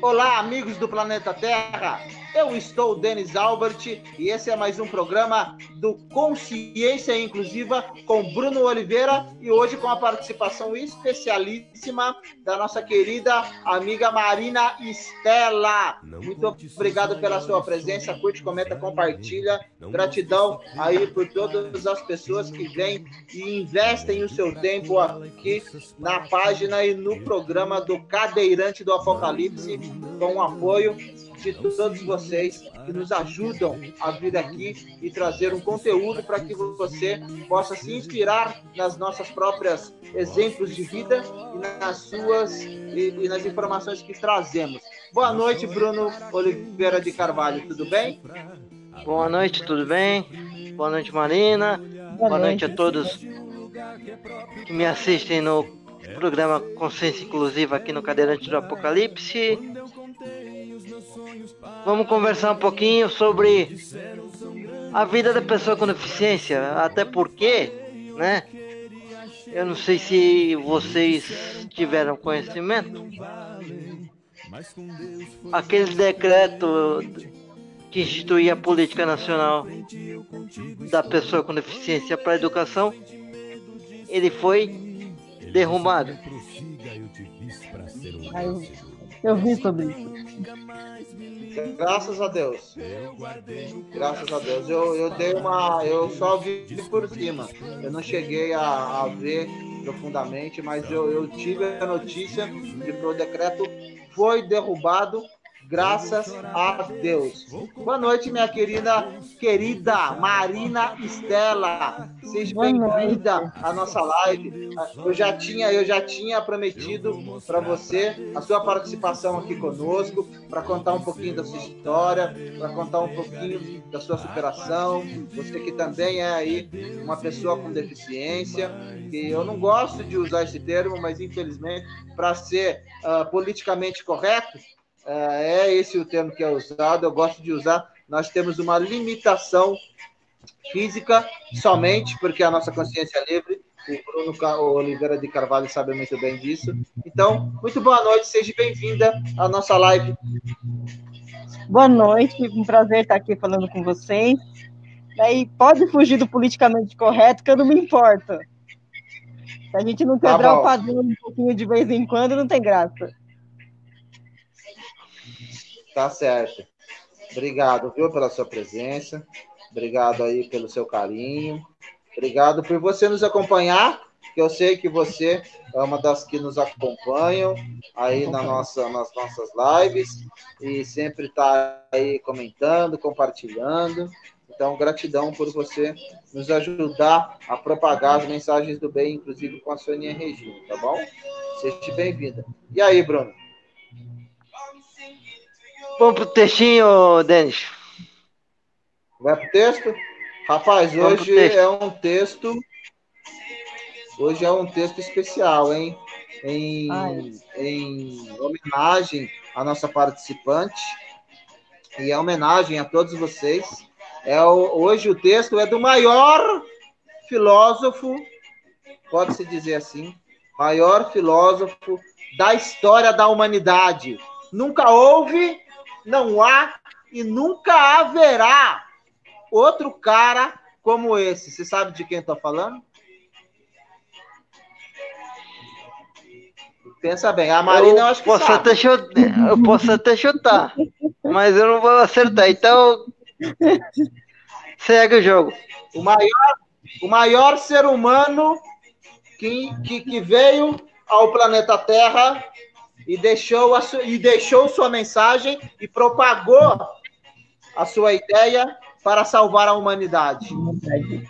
Olá, amigos do planeta Terra. Eu estou Denis Albert e esse é mais um programa do Consciência Inclusiva com Bruno Oliveira e hoje com a participação especialíssima da nossa querida amiga Marina Estela. Muito obrigado pela sua presença. Curte, comenta, compartilha. Gratidão aí por todas as pessoas que vêm e investem o seu tempo aqui na página e no programa do Cadeirante do Apocalipse com o apoio de todos vocês que nos ajudam a vir aqui e trazer um conteúdo para que você possa se inspirar nas nossas próprias exemplos de vida e nas suas e, e nas informações que trazemos. Boa noite, Bruno Oliveira de Carvalho, tudo bem? Boa noite, tudo bem? Boa noite, Marina. Boa, Boa noite. noite a todos que me assistem no programa Consciência Inclusiva aqui no Cadeirante do Apocalipse. Vamos conversar um pouquinho sobre a vida da pessoa com deficiência, até porque, né? Eu não sei se vocês tiveram conhecimento. Aquele decreto que instituía a política nacional da pessoa com deficiência para a educação, ele foi derrubado. Eu vi sobre isso. Graças a Deus. Graças a Deus. Eu, eu dei uma. Eu só vi por cima. Eu não cheguei a, a ver profundamente, mas eu, eu tive a notícia de que o decreto foi derrubado Graças a Deus. Boa noite, minha querida, querida Marina Estela. Seja bem-vinda à nossa live. Eu já tinha, eu já tinha prometido para você a sua participação aqui conosco, para contar um pouquinho da sua história, para contar um pouquinho da sua superação. Você que também é aí uma pessoa com deficiência, que eu não gosto de usar esse termo, mas infelizmente, para ser uh, politicamente correto, é, é esse o termo que é usado, eu gosto de usar. Nós temos uma limitação física somente, porque a nossa consciência é livre. O Bruno Oliveira de Carvalho sabe muito bem disso. Então, muito boa noite, seja bem-vinda à nossa live. Boa noite, um prazer estar aqui falando com vocês. E pode fugir do politicamente correto, que eu não me importo. Se a gente não quebrar tá o padrão um pouquinho de vez em quando, não tem graça. Tá certo. Obrigado, viu, pela sua presença. Obrigado aí pelo seu carinho. Obrigado por você nos acompanhar, que eu sei que você é uma das que nos acompanham aí na nossa, nas nossas lives e sempre está aí comentando, compartilhando. Então, gratidão por você nos ajudar a propagar as mensagens do bem, inclusive com a Sonia Regina, tá bom? Seja bem-vinda. E aí, Bruno? Vamos pro textinho, Denis. Vai pro texto? Rapaz, Vamos hoje texto. é um texto. Hoje é um texto especial, hein? Em, em homenagem à nossa participante. E é homenagem a todos vocês. É o, hoje o texto é do maior filósofo, pode-se dizer assim, maior filósofo da história da humanidade. Nunca houve não há e nunca haverá outro cara como esse. Você sabe de quem estou falando? Pensa bem, a Marina eu, eu acho que posso sabe. Até chutar, eu posso até chutar, mas eu não vou acertar. Então, segue o jogo. O maior, o maior ser humano que, que, que veio ao planeta Terra e deixou, a su, e deixou sua mensagem e propagou a sua ideia para salvar a humanidade.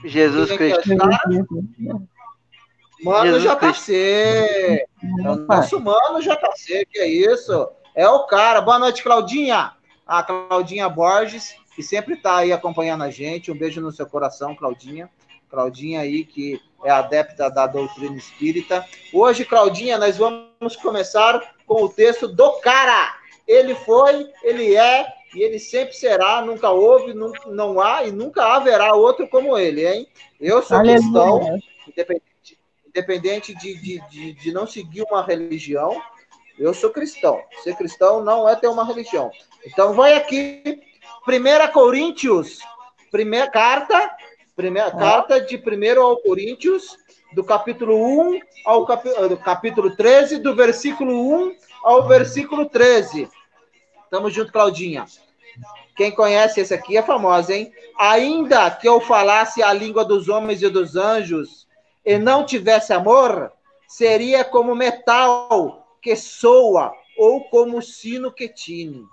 Jesus Cristo. Mano JC. É o nosso mano JC, que é isso? É o cara. Boa noite, Claudinha. A Claudinha Borges, que sempre está aí acompanhando a gente. Um beijo no seu coração, Claudinha. Claudinha aí, que é adepta da doutrina espírita. Hoje, Claudinha, nós vamos começar com o texto do cara. Ele foi, ele é e ele sempre será, nunca houve, nunca, não há e nunca haverá outro como ele, hein? Eu sou Aleluia. cristão, independente, independente de, de, de, de, não seguir uma religião, Eu sou cristão. Ser cristão não é ter uma religião. Então, vai aqui, 1 Coríntios, primeira carta, primeira carta de 1 ao Coríntios, do capítulo 1 ao capi, do capítulo 13, do versículo 1 ao versículo 13. Tamo junto, Claudinha. Quem conhece esse aqui é famoso, hein? Ainda que eu falasse a língua dos homens e dos anjos e não tivesse amor, seria como metal que soa ou como sino que tine.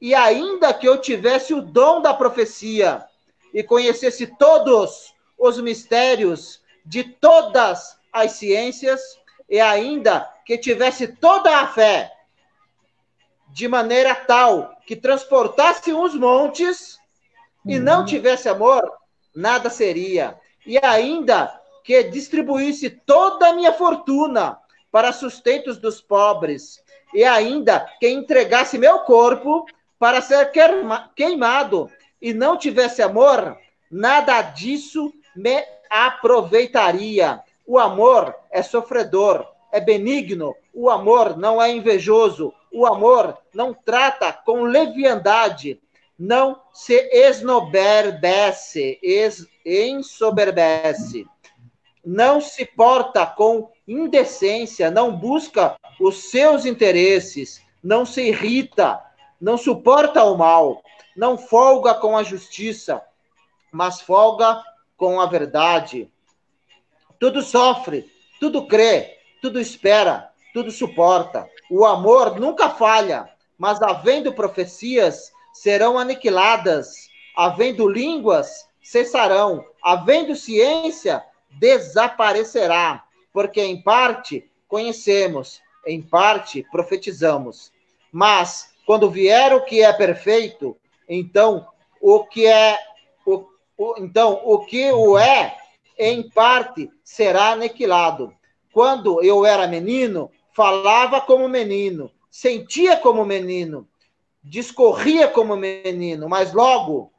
E ainda que eu tivesse o dom da profecia e conhecesse todos os mistérios de todas as ciências, e ainda que tivesse toda a fé, de maneira tal que transportasse os montes e uhum. não tivesse amor, nada seria. E ainda que distribuísse toda a minha fortuna para sustentos dos pobres, e ainda que entregasse meu corpo para ser queimado e não tivesse amor, nada disso me aproveitaria. O amor é sofredor, é benigno, o amor não é invejoso, o amor não trata com leviandade, não se esnoberbece, es, ensoberbece, não se porta com indecência, não busca os seus interesses, não se irrita, não suporta o mal, não folga com a justiça, mas folga com a verdade. Tudo sofre, tudo crê, tudo espera, tudo suporta. O amor nunca falha, mas havendo profecias, serão aniquiladas, havendo línguas, cessarão, havendo ciência, desaparecerá, porque em parte conhecemos, em parte profetizamos. Mas quando vier o que é perfeito, então o que é então o que o é em parte será aniquilado. Quando eu era menino, falava como menino, sentia como menino, discorria como menino, mas logo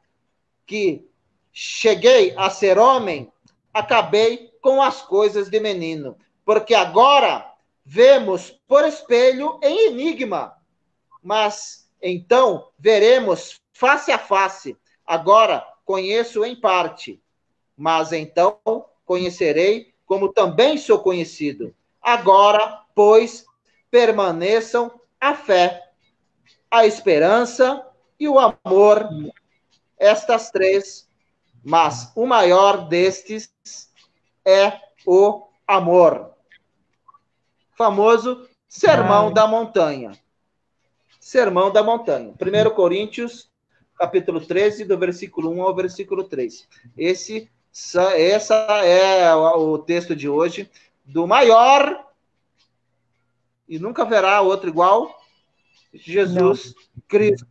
que cheguei a ser homem, acabei com as coisas de menino, porque agora vemos por espelho em enigma, mas então veremos face a face. Agora conheço em parte, mas então conhecerei como também sou conhecido. Agora, pois, permaneçam a fé, a esperança e o amor, estas três, mas o maior destes é o amor. Famoso Sermão da Montanha. Sermão da Montanha. 1 Coríntios, capítulo 13, do versículo 1 ao versículo 3. Esse essa é o texto de hoje do maior e nunca haverá outro igual, Jesus Não. Cristo.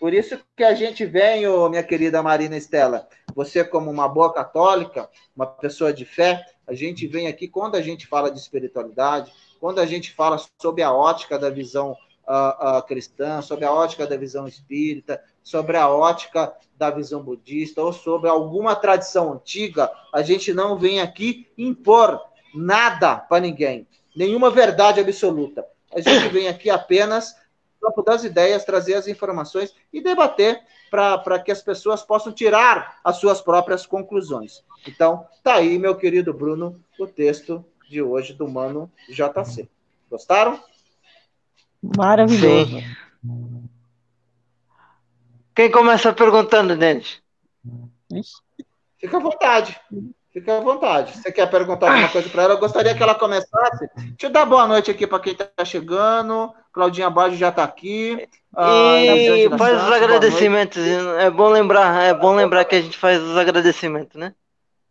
Por isso que a gente vem, oh, minha querida Marina Estela, você como uma boa católica, uma pessoa de fé, a gente vem aqui quando a gente fala de espiritualidade, quando a gente fala sobre a ótica da visão uh, uh, cristã, sobre a ótica da visão espírita, sobre a ótica da visão budista ou sobre alguma tradição antiga, a gente não vem aqui impor nada para ninguém, nenhuma verdade absoluta. A gente vem aqui apenas campo das ideias, trazer as informações e debater para que as pessoas possam tirar as suas próprias conclusões. Então, tá aí, meu querido Bruno, o texto de hoje do Mano JC. Gostaram? Maravilhoso. Sim. Quem começa perguntando, Denis? Fica à vontade. Fica à vontade. Você quer perguntar alguma coisa para ela? Eu gostaria que ela começasse. Deixa eu dar boa noite aqui para quem está chegando. Claudinha Baggio já está aqui. Ah, e faz os agradecimentos. É bom lembrar, é bom lembrar que a gente faz os agradecimentos, né?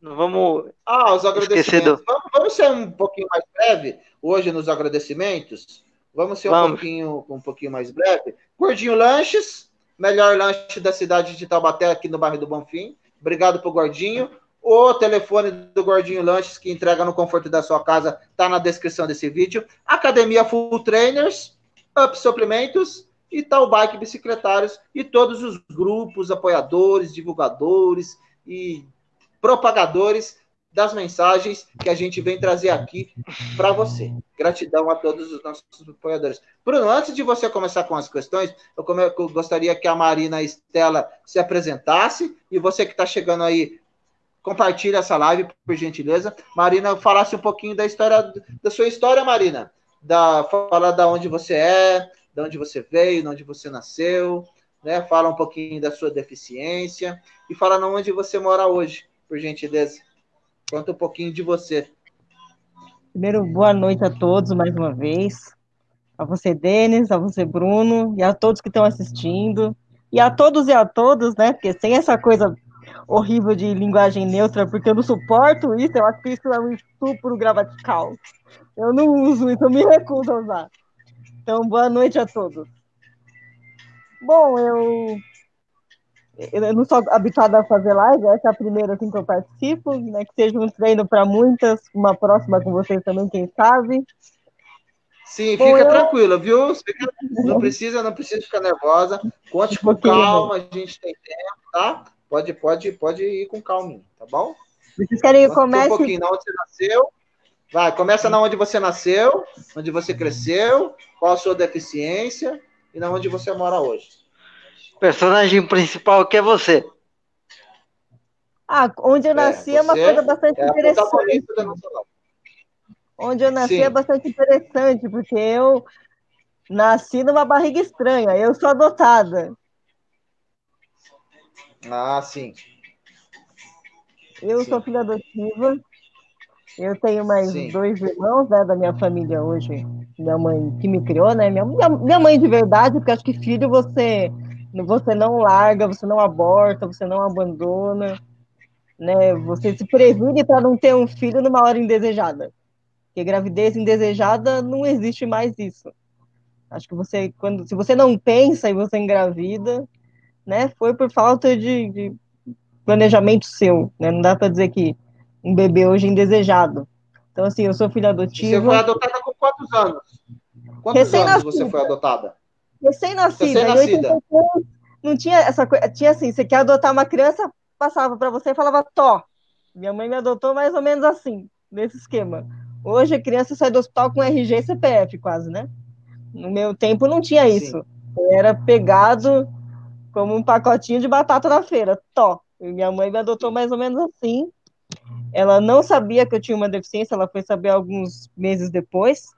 Não vamos. Ah, os agradecimentos. Do... Vamos, vamos ser um pouquinho mais breve hoje nos agradecimentos. Vamos ser um pouquinho, um pouquinho mais breve. Gordinho Lanches, melhor lanche da cidade de Taubaté, aqui no bairro do Bonfim. Obrigado pro Gordinho. O telefone do Gordinho Lanches, que entrega no conforto da sua casa, tá na descrição desse vídeo. Academia Full Trainers, Up Suplementos e Tal Bike Bicicletários e todos os grupos, apoiadores, divulgadores e propagadores das mensagens que a gente vem trazer aqui para você. Gratidão a todos os nossos apoiadores. Bruno, antes de você começar com as questões, eu, come... eu gostaria que a Marina Estela se apresentasse e você que está chegando aí, compartilhe essa live, por gentileza. Marina, falasse um pouquinho da história, da sua história, Marina. Da, fala da onde você é, de onde você veio, de onde você nasceu, né? Fala um pouquinho da sua deficiência e fala onde você mora hoje, por gentileza. Conta um pouquinho de você. Primeiro, boa noite a todos mais uma vez. A você, Denis, a você, Bruno, e a todos que estão assistindo. E a todos e a todos, né? Porque sem essa coisa horrível de linguagem neutra, porque eu não suporto isso, eu acho que isso é um estupro gramatical. Eu não uso eu me recuso a usar. Então, boa noite a todos. Bom, eu eu não sou habituada a fazer live, essa é a primeira assim, que eu participo, né? Que seja um treino para muitas, uma próxima com vocês também, quem sabe. Sim, fica eu... tranquila, viu? Não precisa, não precisa ficar nervosa. Conte com calma, a gente tem tempo, tá? Pode, pode, pode ir com calma, tá bom? Vocês querem que comece? Um pouquinho na onde você nasceu. Vai, começa na onde você nasceu, onde você cresceu, qual a sua deficiência e na onde você mora hoje personagem principal que é você. Ah, onde eu é, nasci é, é uma coisa bastante é interessante. Onde eu nasci Sim. é bastante interessante, porque eu nasci numa barriga estranha, eu sou adotada. Ah, sim. Eu sim. sou filha adotiva. Eu tenho mais sim. dois irmãos, né, da minha família hoje. Minha mãe que me criou, né? Minha, minha, minha mãe de verdade, porque acho que filho você você não larga, você não aborta, você não abandona, né? Você se previne para não ter um filho numa hora indesejada. Porque gravidez indesejada não existe mais isso. Acho que você, quando, se você não pensa e você engravida, né, foi por falta de, de planejamento seu, né? Não dá para dizer que um bebê hoje é indesejado. Então, assim, eu sou filha adotiva. Você foi adotada com quantos anos? Quantos anos você foi adotada? Recém-nascida. Recém não tinha essa coisa. Tinha assim: você quer adotar uma criança, passava para você e falava, Tó. Minha mãe me adotou mais ou menos assim, nesse esquema. Hoje a criança sai do hospital com RG e CPF, quase, né? No meu tempo não tinha isso. Era pegado como um pacotinho de batata na feira. Tó. E minha mãe me adotou mais ou menos assim. Ela não sabia que eu tinha uma deficiência, ela foi saber alguns meses depois.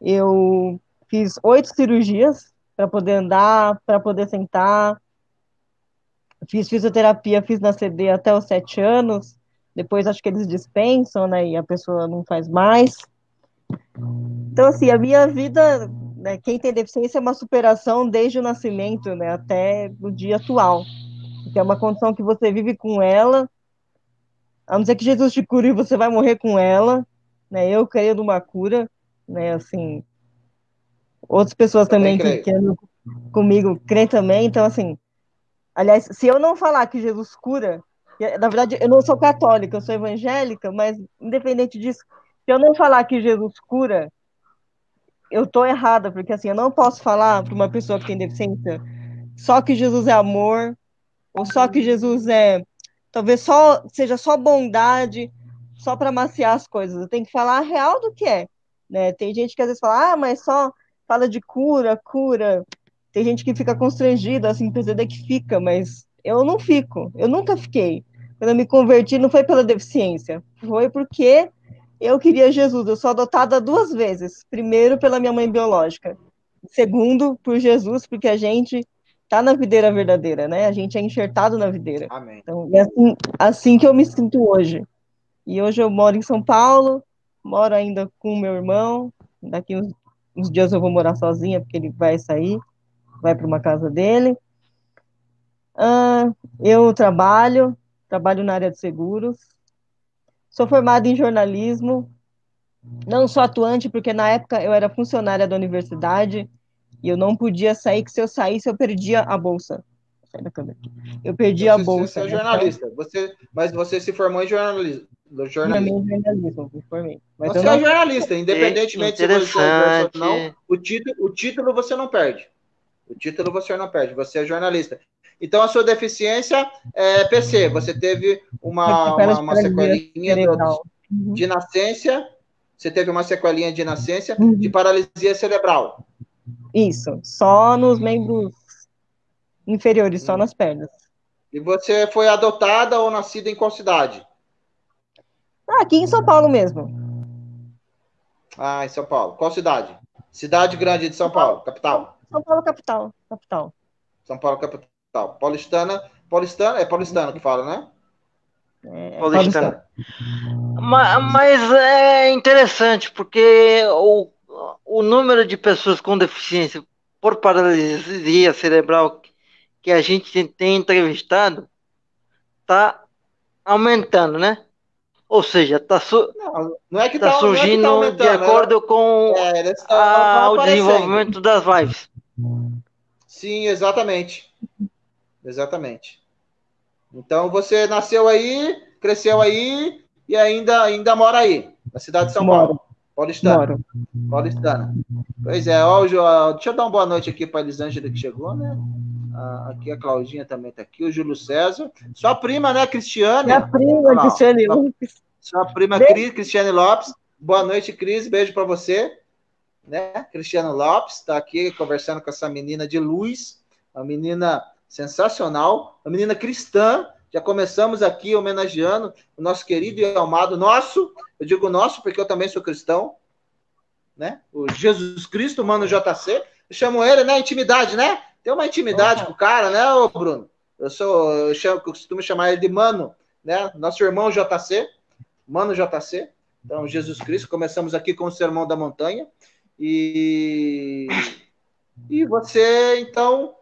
Eu Fiz oito cirurgias para poder andar, para poder sentar. Fiz fisioterapia, fiz na CD até os sete anos. Depois acho que eles dispensam, né? E a pessoa não faz mais. Então, assim, a minha vida, né, quem tem deficiência é uma superação desde o nascimento, né? Até o dia atual. Que é uma condição que você vive com ela. A não ser que Jesus te cure, você vai morrer com ela. Né? Eu creio numa cura, né? Assim, outras pessoas também, também que, que comigo creem também. Então, assim, aliás, se eu não falar que Jesus cura, na verdade, eu não sou católica, eu sou evangélica, mas independente disso, se eu não falar que Jesus cura, eu tô errada, porque assim, eu não posso falar para uma pessoa que tem deficiência só que Jesus é amor, ou só que Jesus é, talvez só seja só bondade, só para maciar as coisas. Eu tenho que falar a real do que é, né? Tem gente que às vezes fala: "Ah, mas só fala de cura, cura. Tem gente que fica constrangida, assim, percebe que fica, mas eu não fico. Eu nunca fiquei. Quando eu me converti, não foi pela deficiência, foi porque eu queria Jesus. Eu sou adotada duas vezes. Primeiro, pela minha mãe biológica. Segundo, por Jesus, porque a gente tá na videira verdadeira, né? A gente é enxertado na videira. Amém. Então, é assim, assim que eu me sinto hoje. E hoje eu moro em São Paulo, moro ainda com meu irmão. Daqui uns uns dias eu vou morar sozinha, porque ele vai sair, vai para uma casa dele. Uh, eu trabalho, trabalho na área de seguros. Sou formada em jornalismo, não sou atuante, porque na época eu era funcionária da universidade e eu não podia sair, que se eu saísse eu perdia a bolsa. Sai da câmera. Eu perdi você, a bolsa. Você é jornalista, então... você, mas você se formou em jornalismo do jornalismo. jornalismo, formei. Mas você não... é jornalista, independentemente se você é ou não, o título, o título você não perde. O título você não perde, você é jornalista. Então, a sua deficiência é PC. Você teve uma, uma, uma sequelinha uhum. de nascença. Você teve uma sequelinha de nascença uhum. de paralisia cerebral. Isso, só nos membros inferiores, só hum. nas pernas. E você foi adotada ou nascida em qual cidade? Aqui em São Paulo mesmo. Ah, em São Paulo. Qual cidade? Cidade grande de São Paulo, capital. São Paulo, capital. Capital. São Paulo, capital. Paulistana. Paulistana, é paulistano que fala, né? É, paulistana. Mas, mas é interessante, porque o, o número de pessoas com deficiência por paralisia cerebral que a gente tem entrevistado está aumentando, né? Ou seja, está su não, não é que tá, tá surgindo é que tá de acordo ela, com é, a, o desenvolvimento das lives. Sim, exatamente. Exatamente. Então você nasceu aí, cresceu aí e ainda, ainda mora aí, na cidade de São Moro. Paulo. Paulistana. Paulistana. Pois é, ó, deixa eu dar uma boa noite aqui para a Elisângela que chegou, né? Ah, aqui a Claudinha também está aqui, o Júlio César. Sua prima, né, Cristiane? Minha prima, Cristiane Lopes. Sua prima Cris, Cristiane Lopes. Boa noite, Cris. Beijo para você. Né? Cristiano Lopes está aqui conversando com essa menina de luz, uma menina sensacional, uma menina cristã. Já começamos aqui homenageando o nosso querido e amado nosso. Eu digo nosso porque eu também sou cristão, né? O Jesus Cristo, mano JC. Eu chamo ele, né? Intimidade, né? Tem uma intimidade com o cara, né, ô Bruno? Eu sou, eu, chamo, eu costumo chamar ele de Mano, né? Nosso irmão JC, Mano JC. Então, Jesus Cristo, começamos aqui com o Sermão da Montanha. E, e você, então,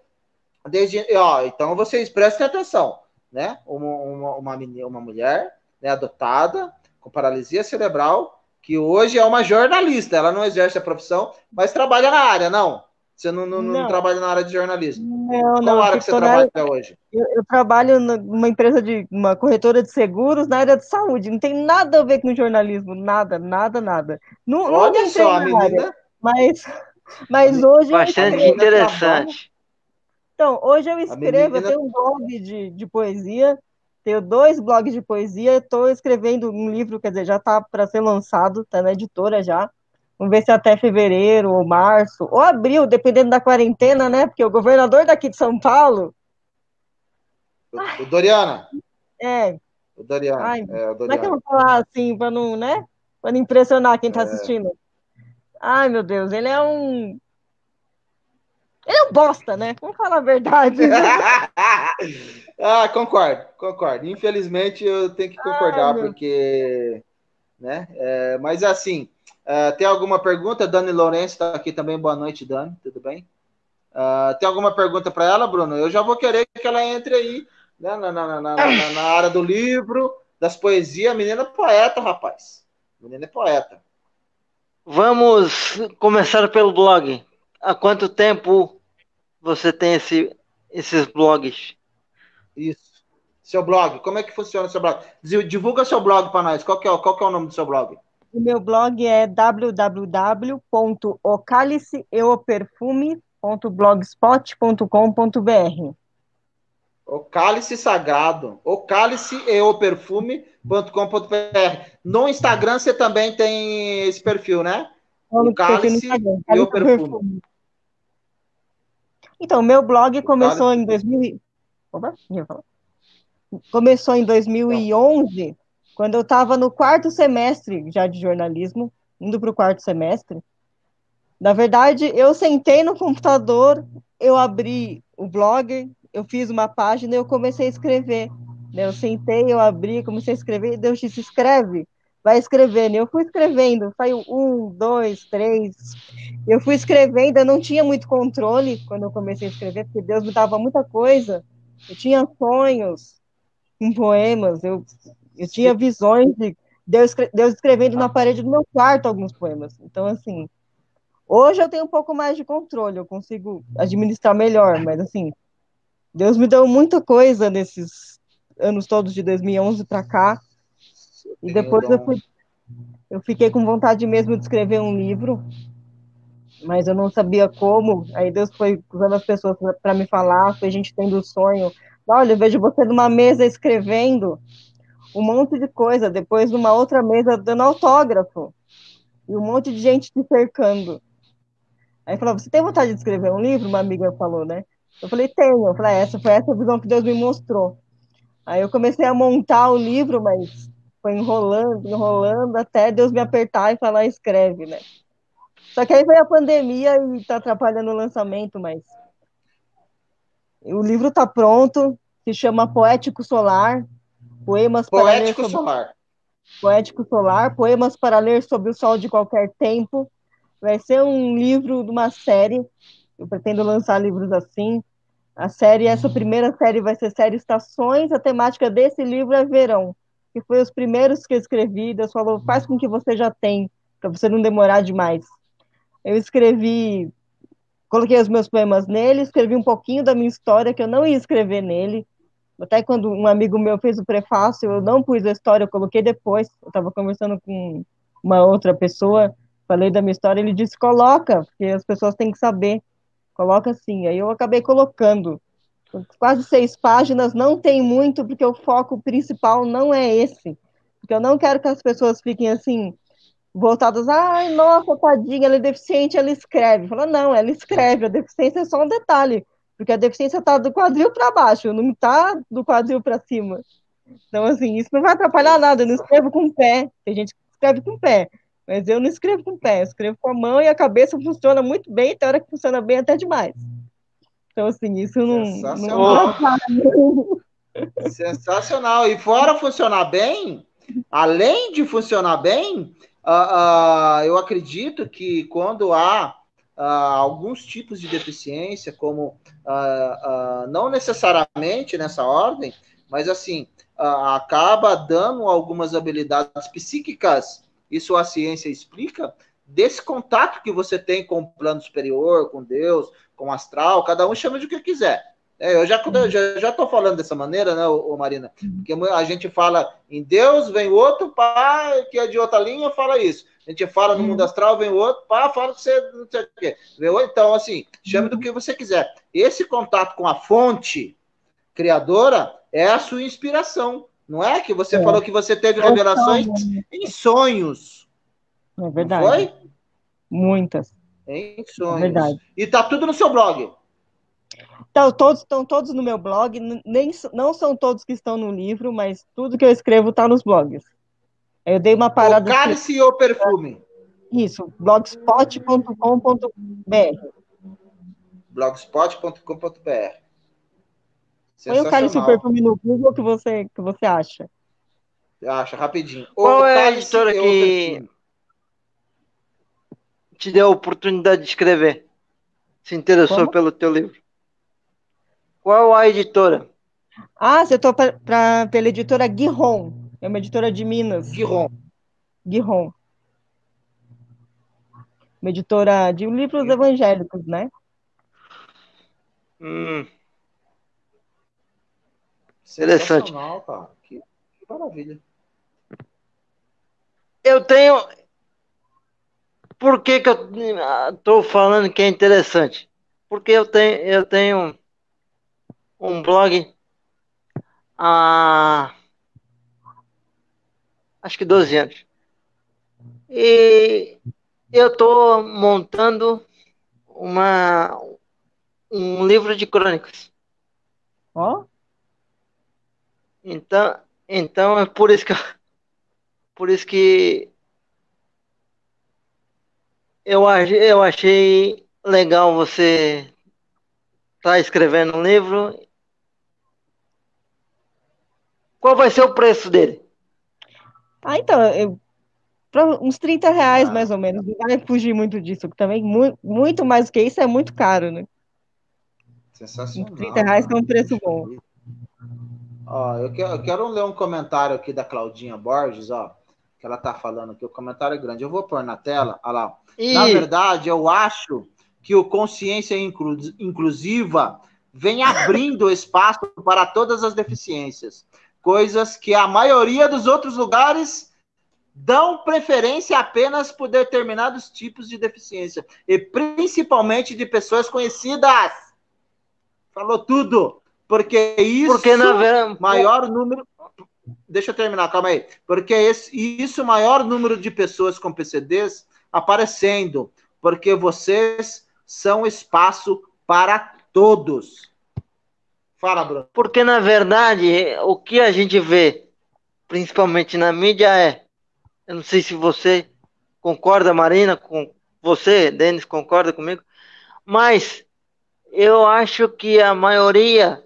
desde, ó, então vocês prestem atenção, né? Uma, uma, uma, menina, uma mulher né, adotada com paralisia cerebral, que hoje é uma jornalista, ela não exerce a profissão, mas trabalha na área, não? Você não, não, não. não trabalha na área de jornalismo? Não, Qual não. área que você trabalha área, hoje? Eu, eu, trabalho numa empresa de uma corretora de seguros na área de saúde. Não tem nada a ver com jornalismo, nada, nada, nada. Não, Olha não só, a menina. Área, mas, mas hoje. Bastante interessante. Então, hoje eu escrevo, eu tenho um blog de, de poesia, tenho dois blogs de poesia, estou escrevendo um livro, quer dizer, já está para ser lançado, está na editora já. Vamos ver se até fevereiro ou março, ou abril, dependendo da quarentena, né? Porque o governador daqui de São Paulo. O, o Doriana. É. O Doriana. Ai, é, o Doriana. Como é que eu vou falar assim, para não, né? Para não impressionar quem está é. assistindo? Ai, meu Deus, ele é um. Ele é um bosta, né? Vamos falar a verdade. ah, concordo, concordo. Infelizmente eu tenho que concordar, Ai, porque. Né? É, mas assim, Uh, tem alguma pergunta? Dani Lourenço está aqui também. Boa noite, Dani. Tudo bem? Uh, tem alguma pergunta para ela, Bruno? Eu já vou querer que ela entre aí né, na, na, na, na, área do livro, das poesias. Menina é poeta, rapaz. Menina é poeta. Vamos começar pelo blog. Há quanto tempo você tem esse, esses blogs? Isso. Seu blog. Como é que funciona o seu blog? Divulga seu blog para nós. Qual que, é, qual que é o nome do seu blog? O meu blog é www.ocaliceeoperfume.blogspot.com.br O cálice sagrado, o cálice e o perfume.com.br. No Instagram você também tem esse perfil, né? O cálice e o perfume. Então, meu blog começou em 2000 Opa, começou em 2011 quando eu estava no quarto semestre já de jornalismo, indo para o quarto semestre, na verdade, eu sentei no computador, eu abri o blog, eu fiz uma página e eu comecei a escrever. Eu sentei, eu abri, comecei a escrever, e Deus disse, escreve, vai escrevendo. Eu fui escrevendo, saiu um, dois, três. Eu fui escrevendo, eu não tinha muito controle quando eu comecei a escrever, porque Deus me dava muita coisa. Eu tinha sonhos em poemas, eu eu tinha visões de Deus, Deus escrevendo na parede do meu quarto alguns poemas. Então, assim, hoje eu tenho um pouco mais de controle, eu consigo administrar melhor, mas, assim, Deus me deu muita coisa nesses anos todos de 2011 para cá. E depois eu, fui, eu fiquei com vontade mesmo de escrever um livro. mas eu não sabia como. Aí Deus foi usando as pessoas para me falar, foi a gente tendo o sonho. Olha, eu vejo você numa mesa escrevendo um monte de coisa, depois numa outra mesa dando autógrafo, e um monte de gente te cercando. Aí falou, você tem vontade de escrever um livro? Uma amiga falou, né? Eu falei, tenho. Eu falei, ah, essa foi essa visão que Deus me mostrou. Aí eu comecei a montar o livro, mas foi enrolando, enrolando, até Deus me apertar e falar, escreve, né? Só que aí veio a pandemia e tá atrapalhando o lançamento, mas o livro tá pronto, se chama Poético Solar, Poemas Poético para ler sobre... Solar. Poético Solar, Poemas para ler sobre o sol de qualquer tempo. Vai ser um livro de uma série. Eu pretendo lançar livros assim. A série, essa primeira série vai ser série Estações. A temática desse livro é verão, que foi os primeiros que eu escrevi. Deus falou, faz com que você já tem, para você não demorar demais. Eu escrevi, coloquei os meus poemas nele, escrevi um pouquinho da minha história que eu não ia escrever nele. Até quando um amigo meu fez o prefácio, eu não pus a história, eu coloquei depois. Eu estava conversando com uma outra pessoa, falei da minha história, ele disse: coloca, porque as pessoas têm que saber coloca assim. Aí eu acabei colocando. Quase seis páginas, não tem muito, porque o foco principal não é esse. Porque eu não quero que as pessoas fiquem assim, voltadas, ai, nossa, tadinha, ela é deficiente, ela escreve. Fala, não, ela escreve, a deficiência é só um detalhe, porque a deficiência está do quadril para baixo, não está do quadril para cima. Então, assim, isso não vai atrapalhar nada, eu não escrevo com o pé, tem gente que escreve com o pé. Mas eu não escrevo com o pé, eu escrevo com a mão e a cabeça funciona muito bem, tem hora que funciona bem até demais. Então, assim, isso não. Sensacional. Não... Sensacional. E fora funcionar bem, além de funcionar bem, uh, uh, eu acredito que quando há uh, alguns tipos de deficiência, como não necessariamente nessa ordem, mas assim, acaba dando algumas habilidades psíquicas isso a ciência explica, desse contato que você tem com o plano superior, com Deus, com o astral, cada um chama de o que quiser. É, eu já estou já, já falando dessa maneira, né, ô, ô, Marina? Porque a gente fala em Deus, vem outro, pá, que é de outra linha, fala isso. A gente fala no mundo astral, vem outro, pá, fala que você não sei o quê. Então, assim, chame do que você quiser. Esse contato com a fonte criadora é a sua inspiração. Não é que você é. falou que você teve revelações em sonhos. É verdade. Não foi? Muitas. Em sonhos. É verdade. E tá tudo no seu blog. Então, todos estão todos no meu blog, nem não são todos que estão no livro, mas tudo que eu escrevo está nos blogs. Eu dei uma parada. O cálice que... ou perfume? Isso, blogspot.com.br. blogspot.com.br. Põe o cálice perfume no Google que você, que você acha. Acha, rapidinho. Qual o é a editora que te deu a oportunidade de escrever? Se interessou Como? pelo teu livro? Qual a editora? Ah, você estou pela editora Guiron. É uma editora de Minas. Guiron. Guiron. Uma editora de livros evangélicos, né? Hum. Interessante. Cara. Que, que maravilha. Eu tenho. Por que, que eu estou falando que é interessante? Porque eu tenho, eu tenho um blog há acho que 12 anos. E eu estou montando uma, um livro de crônicas. Ó? Oh? Então, então é por isso que por isso que eu, eu achei legal você estar tá escrevendo um livro. Qual vai ser o preço dele? Ah, então, eu, uns 30 reais ah. mais ou menos. Não vai fugir muito disso, também muito, muito mais do que isso é muito caro, né? Sensacional. 30 reais é um preço bom. Ó, eu quero, eu quero ler um comentário aqui da Claudinha Borges, ó, que ela tá falando que o comentário é grande. Eu vou pôr na tela, olha lá. E... Na verdade, eu acho que o consciência inclu inclusiva vem abrindo espaço para todas as deficiências, coisas que a maioria dos outros lugares dão preferência apenas por determinados tipos de deficiência, e principalmente de pessoas conhecidas. Falou tudo. Porque isso, Porque na maior número. Deixa eu terminar, calma aí. Porque esse, isso, maior número de pessoas com PCDs aparecendo. Porque vocês são espaço para todos. Fala, Bruno. Porque, na verdade, o que a gente vê, principalmente na mídia, é. Eu não sei se você concorda, Marina, com você, Denis, concorda comigo, mas eu acho que a maioria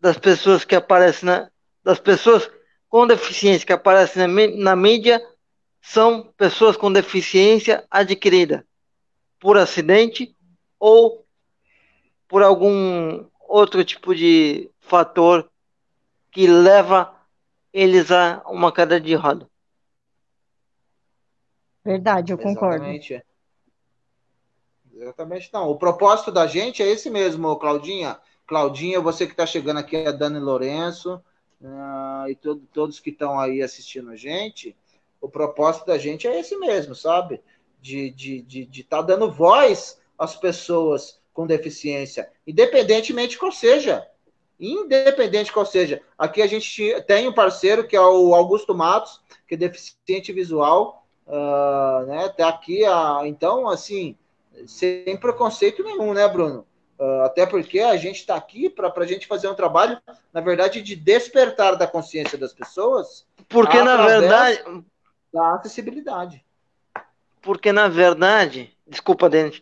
das pessoas que aparecem na, das pessoas com deficiência que aparecem na, na mídia são pessoas com deficiência adquirida por acidente ou por algum outro tipo de fator que leva eles a uma cadeira de roda. Verdade, eu concordo. Exatamente. Exatamente, não. O propósito da gente é esse mesmo, Claudinha. Claudinha, você que está chegando aqui, é Dani Lourenço, uh, e todo, todos que estão aí assistindo a gente, o propósito da gente é esse mesmo, sabe? De estar de, de, de tá dando voz às pessoas com deficiência, independentemente qual seja. Independente qual seja. Aqui a gente tem um parceiro que é o Augusto Matos, que é deficiente visual, uh, né? Tá aqui, uh, então, assim, sem preconceito nenhum, né, Bruno? Uh, até porque a gente está aqui para a gente fazer um trabalho, na verdade, de despertar da consciência das pessoas. Porque, na verdade. Da acessibilidade. Porque, na verdade. Desculpa, Denis.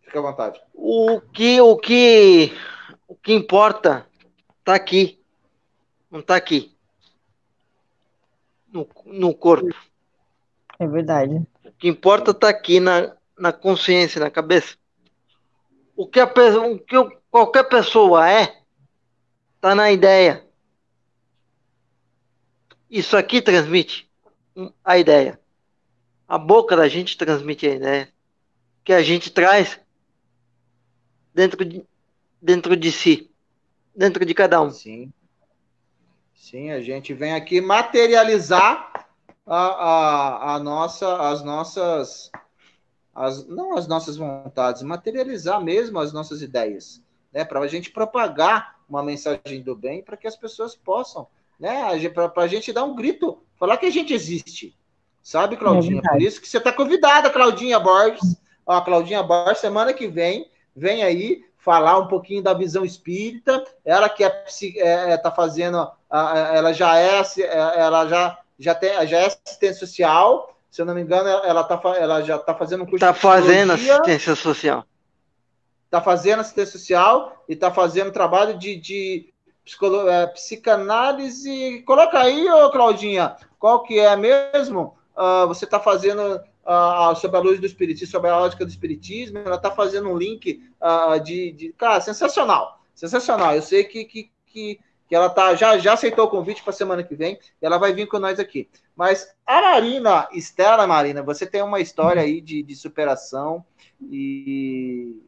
Fica à vontade. O que, o que, o que importa está aqui. Não está aqui. No, no corpo. É verdade. O que importa está aqui na, na consciência, na cabeça o que, a, o que qualquer pessoa é, está na ideia. Isso aqui transmite a ideia. A boca da gente transmite a ideia que a gente traz dentro de, dentro de si, dentro de cada um. Sim. Sim, a gente vem aqui materializar a, a, a nossa, as nossas as, não as nossas vontades, materializar mesmo as nossas ideias, né? Para a gente propagar uma mensagem do bem para que as pessoas possam, né? Para a gente dar um grito, falar que a gente existe, sabe, Claudinha? É Por isso que você está convidada, Claudinha Borges. Ó, Claudinha Borges, semana que vem, vem aí falar um pouquinho da visão espírita. Ela que é, é, é tá fazendo, ela já é, ela já já tem, já é assistente social se eu não me engano, ela, tá, ela já está fazendo um curso tá de fazendo assistência social. Está fazendo assistência social e está fazendo trabalho de, de psicolo, é, psicanálise. Coloca aí, ô Claudinha, qual que é mesmo? Uh, você está fazendo uh, sobre a luz do espiritismo, sobre a ótica do espiritismo, ela está fazendo um link uh, de, de. Cara, sensacional. Sensacional. Eu sei que, que, que que ela tá, já, já aceitou o convite para semana que vem, ela vai vir com nós aqui. Mas a Marina, Estela Marina, você tem uma história aí de, de superação e,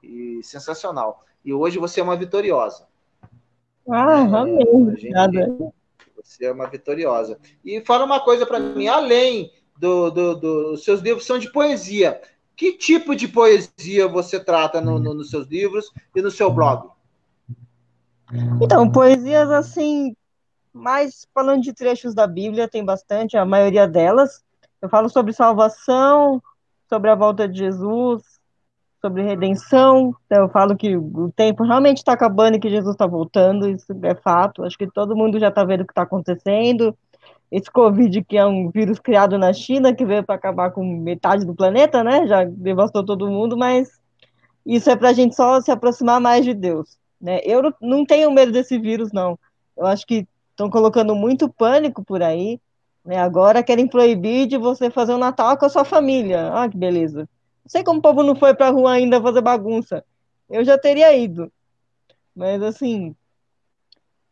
e, sensacional. E hoje você é uma vitoriosa. Ah, amém. Gente, você é uma vitoriosa. E fala uma coisa para mim, além dos do, do, seus livros são de poesia. Que tipo de poesia você trata no, no, nos seus livros e no seu blog? Então, poesias assim, mais falando de trechos da Bíblia, tem bastante, a maioria delas. Eu falo sobre salvação, sobre a volta de Jesus, sobre redenção. Então, eu falo que o tempo realmente está acabando e que Jesus está voltando, isso é fato. Acho que todo mundo já está vendo o que está acontecendo. Esse Covid, que é um vírus criado na China, que veio para acabar com metade do planeta, né? Já devastou todo mundo, mas isso é para a gente só se aproximar mais de Deus. Né? Eu não tenho medo desse vírus, não. Eu acho que estão colocando muito pânico por aí. Né? Agora querem proibir de você fazer o um Natal com a sua família. Ah, que beleza. Não sei como o povo não foi para a rua ainda fazer bagunça. Eu já teria ido. Mas assim.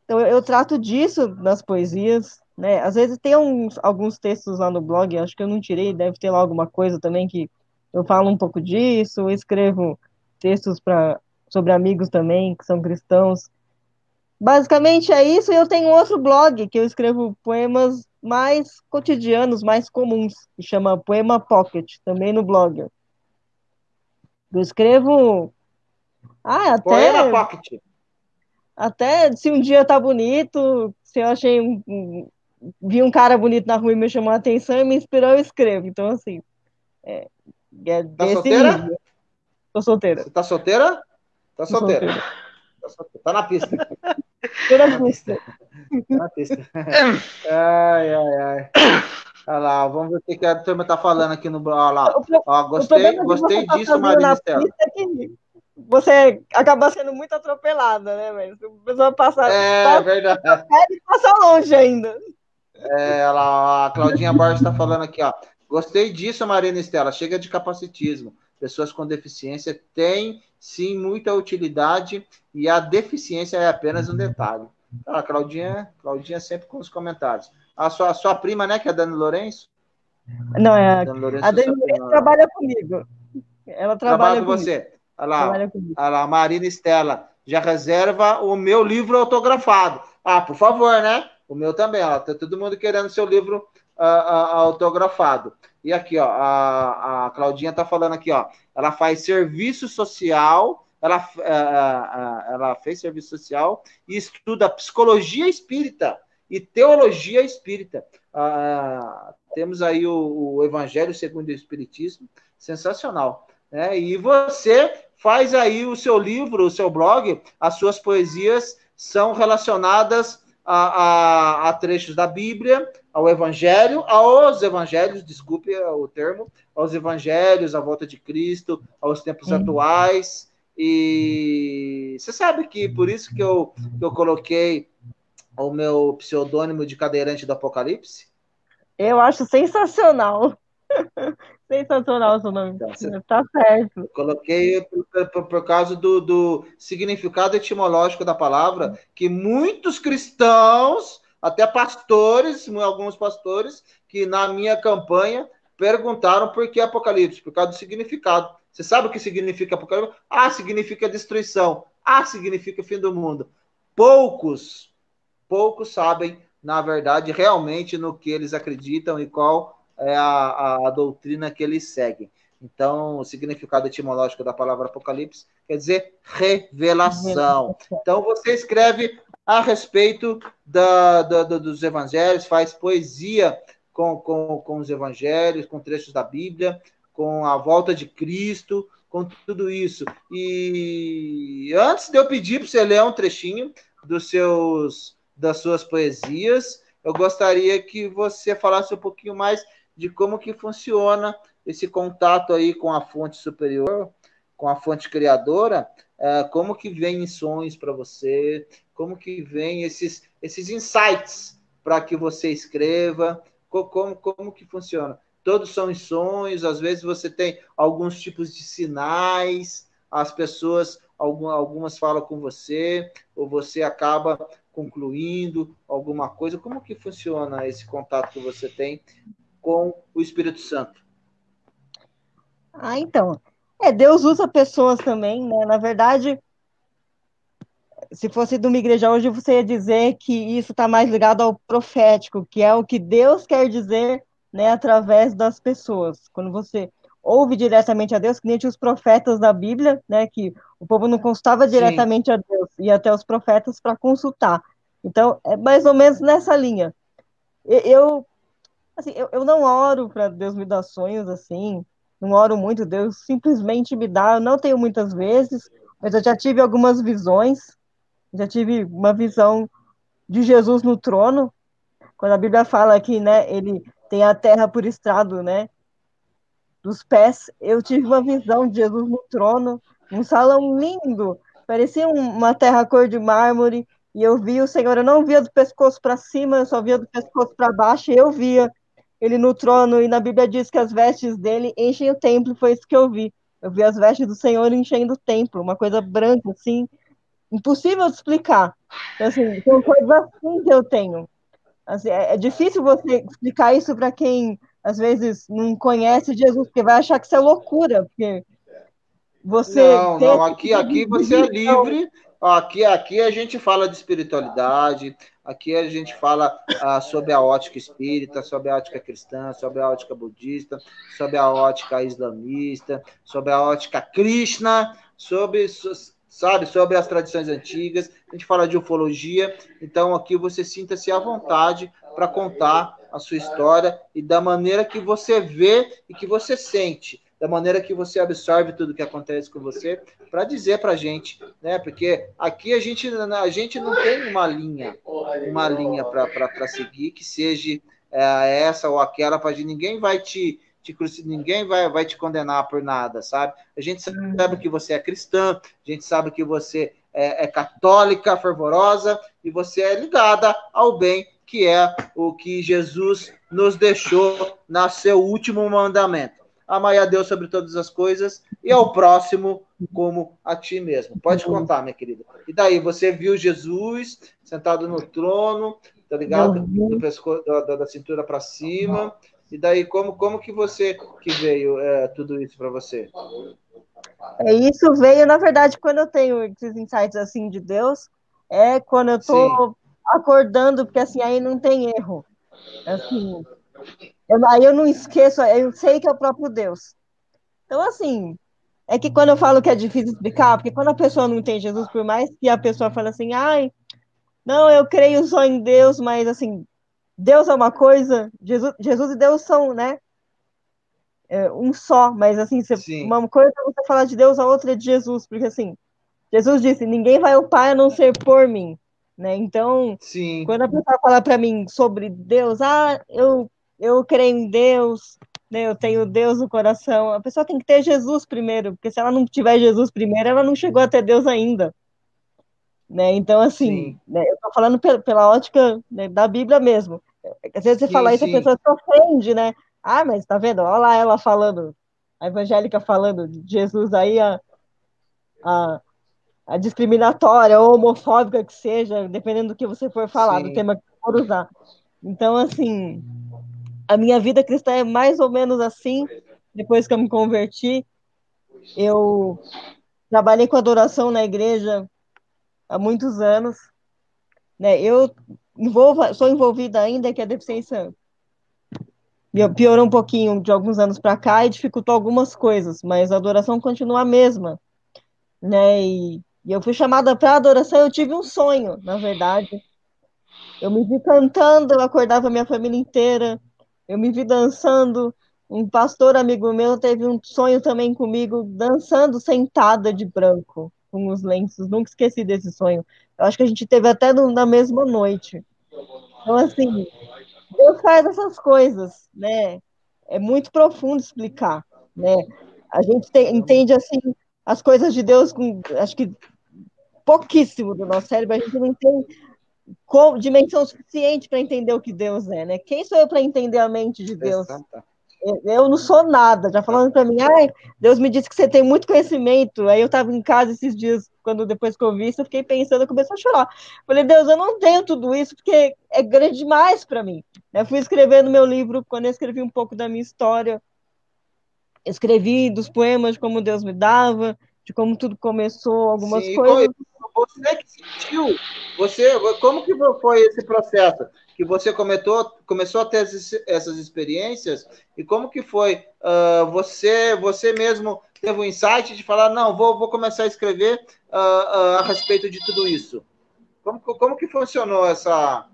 Então eu, trato disso nas poesias. Né? Às vezes tem uns, alguns textos lá no blog, acho que eu não tirei, deve ter lá alguma coisa também que eu falo um pouco disso, eu escrevo textos para sobre amigos também que são cristãos. Basicamente é isso. Eu tenho outro blog que eu escrevo poemas mais cotidianos, mais comuns, que chama Poema Pocket, também no blog. Eu escrevo. Ah, até. Poema Pocket. Até se um dia tá bonito, se eu achei um, um, vi um cara bonito na rua e me chamou a atenção e me inspirou, eu escrevo. Então, assim. É, é tá solteira? Nível. Tô solteira. Você tá solteira? Tá solteira. Tá, solteira. tá na pista. Tô na pista. Tá na pista. ai, ai, ai. Olha lá, vamos ver o que a turma tá falando aqui no. Olha lá. Ó, gostei, gostei tá disso, Marina Estela. É você acaba sendo muito atropelada, né, velho? A pessoa passa. É, passa, verdade. E passa longe ainda. É, ela, a Claudinha Borges está falando aqui, ó. Gostei disso, Marina Estela. Chega de capacitismo. Pessoas com deficiência têm sim muita utilidade e a deficiência é apenas um detalhe. Ah, Claudinha, Claudinha sempre com os comentários. A sua, a sua prima, né, que é a Dani Lourenço? Não, é a Dani Lourenço, a Dani Lourenço trabalha comigo. Ela trabalha, trabalha com comigo. você. Olha lá, olha lá, Marina Estela, já reserva o meu livro autografado. Ah, por favor, né? O meu também, ó. Tá todo mundo querendo seu livro uh, uh, autografado. E aqui, ó, a, a Claudinha tá falando aqui, ó. Ela faz serviço social, ela, uh, ela fez serviço social e estuda psicologia espírita e teologia espírita. temos aí o, o Evangelho segundo o Espiritismo, sensacional. Né? E você faz aí o seu livro, o seu blog, as suas poesias são relacionadas a, a, a trechos da Bíblia, ao Evangelho, aos Evangelhos, desculpe o termo, aos Evangelhos, à volta de Cristo, aos tempos atuais. E você sabe que por isso que eu, que eu coloquei o meu pseudônimo de cadeirante do Apocalipse? Eu acho sensacional. Sensacional o seu nome. Então, tá certo. Coloquei por, por, por causa do, do, significado etimológico da palavra, que muitos cristãos, até pastores, alguns pastores, que na minha campanha perguntaram por que Apocalipse, por causa do significado. Você sabe o que significa Apocalipse? Ah, significa destruição. Ah, significa fim do mundo. Poucos, poucos sabem, na verdade, realmente no que eles acreditam e qual é a, a doutrina que eles seguem. Então, o significado etimológico da palavra Apocalipse quer dizer revelação. Então, você escreve a respeito da, da, dos evangelhos, faz poesia com, com, com os evangelhos, com trechos da Bíblia, com a volta de Cristo, com tudo isso. E antes de eu pedir para você ler um trechinho dos seus, das suas poesias, eu gostaria que você falasse um pouquinho mais de como que funciona esse contato aí com a fonte superior, com a fonte criadora, é, como que vem sonhos para você, como que vem esses, esses insights para que você escreva, como, como que funciona. Todos são sonhos, às vezes você tem alguns tipos de sinais, as pessoas, algumas falam com você, ou você acaba concluindo alguma coisa. Como que funciona esse contato que você tem com o Espírito Santo? Ah, então. É, Deus usa pessoas também, né? Na verdade, se fosse de uma igreja hoje, você ia dizer que isso está mais ligado ao profético, que é o que Deus quer dizer né, através das pessoas. Quando você ouve diretamente a Deus, que nem tinha os profetas da Bíblia, né, que o povo não consultava diretamente Sim. a Deus, ia até os profetas para consultar. Então, é mais ou menos nessa linha. Eu, Assim, eu, eu não oro para Deus me dar sonhos assim, não oro muito, Deus simplesmente me dá. Eu não tenho muitas vezes, mas eu já tive algumas visões. Já tive uma visão de Jesus no trono, quando a Bíblia fala que, né, ele tem a terra por estrado, né, dos pés. Eu tive uma visão de Jesus no trono, um salão lindo, parecia uma terra cor de mármore, e eu vi o Senhor, eu não via do pescoço para cima, eu só via do pescoço para baixo, e eu via ele no trono, e na Bíblia diz que as vestes dele enchem o templo, foi isso que eu vi. Eu vi as vestes do Senhor enchendo o templo, uma coisa branca, assim, impossível de explicar. Então, assim, são coisas assim que eu tenho. Assim, é, é difícil você explicar isso para quem, às vezes, não conhece Jesus, porque vai achar que isso é loucura, porque você... Não, não, aqui, aqui você é livre aqui, aqui a gente fala de espiritualidade, aqui a gente fala ah, sobre a ótica espírita, sobre a ótica cristã, sobre a ótica budista, sobre a ótica islamista, sobre a ótica krishna, sobre, sabe, sobre as tradições antigas, a gente fala de ufologia, então aqui você sinta-se à vontade para contar a sua história e da maneira que você vê e que você sente da maneira que você absorve tudo que acontece com você, para dizer para a gente, né? Porque aqui a gente, a gente não tem uma linha, uma linha para seguir que seja é, essa ou aquela, para ninguém vai te, te ninguém vai, vai te condenar por nada, sabe? A gente sabe que você é cristã, a gente sabe que você é, é católica, fervorosa e você é ligada ao bem que é o que Jesus nos deixou na seu último mandamento amai a Deus sobre todas as coisas e ao próximo como a ti mesmo. Pode contar, minha querida. E daí, você viu Jesus sentado no trono, tá ligado? Do pescoço, da, da cintura para cima. E daí, como, como que você que veio é, tudo isso para você? É, isso veio, na verdade, quando eu tenho esses insights assim de Deus, é quando eu tô Sim. acordando, porque assim, aí não tem erro. Assim, eu, aí eu não esqueço, eu sei que é o próprio Deus. Então, assim, é que quando eu falo que é difícil explicar, porque quando a pessoa não tem Jesus, por mais que a pessoa fale assim, ai, não, eu creio só em Deus, mas assim, Deus é uma coisa, Jesus, Jesus e Deus são, né? É, um só, mas assim, você, uma coisa é você falar de Deus, a outra é de Jesus, porque assim, Jesus disse, ninguém vai ao Pai a não ser por mim, né? Então, Sim. quando a pessoa fala para mim sobre Deus, ah, eu eu creio em Deus, né, eu tenho Deus no coração. A pessoa tem que ter Jesus primeiro, porque se ela não tiver Jesus primeiro, ela não chegou até Deus ainda. Né? Então, assim, né, eu estou falando pela, pela ótica né, da Bíblia mesmo. Às vezes você sim, fala isso, sim. a pessoa se ofende, né? Ah, mas tá vendo? Olha lá ela falando, a evangélica falando de Jesus aí, a, a, a discriminatória ou homofóbica que seja, dependendo do que você for falar, sim. do tema que for usar. Então, assim, a minha vida cristã é mais ou menos assim, depois que eu me converti. Eu trabalhei com adoração na igreja há muitos anos. Né? Eu sou envolvida ainda, que a deficiência piorou um pouquinho de alguns anos para cá e dificultou algumas coisas, mas a adoração continua a mesma. Né? E, e eu fui chamada para adoração, eu tive um sonho, na verdade. Eu me vi cantando, eu acordava minha família inteira, eu me vi dançando. Um pastor amigo meu teve um sonho também comigo, dançando sentada de branco, com os lenços. Nunca esqueci desse sonho. Eu acho que a gente teve até no, na mesma noite. Então, assim, Deus faz essas coisas, né? É muito profundo explicar, né? A gente tem, entende, assim, as coisas de Deus com, acho que, pouquíssimo do nosso cérebro. A gente não tem com dimensão suficiente para entender o que Deus é, né? Quem sou eu para entender a mente de Deus? Eu não sou nada. Já falando para mim, ai, Deus me disse que você tem muito conhecimento. Aí eu estava em casa esses dias, quando depois que eu vi isso, eu fiquei pensando, eu comecei a chorar. Falei, Deus, eu não tenho tudo isso porque é grande demais para mim. Eu fui escrevendo meu livro, quando eu escrevi um pouco da minha história, escrevi dos poemas de como Deus me dava, de como tudo começou, algumas Sim, coisas. Você que sentiu, você, como que foi esse processo? Que você começou, começou a ter essas experiências e como que foi? Uh, você, você mesmo teve um insight de falar, não, vou, vou começar a escrever uh, uh, a respeito de tudo isso. Como, como que funcionou essa,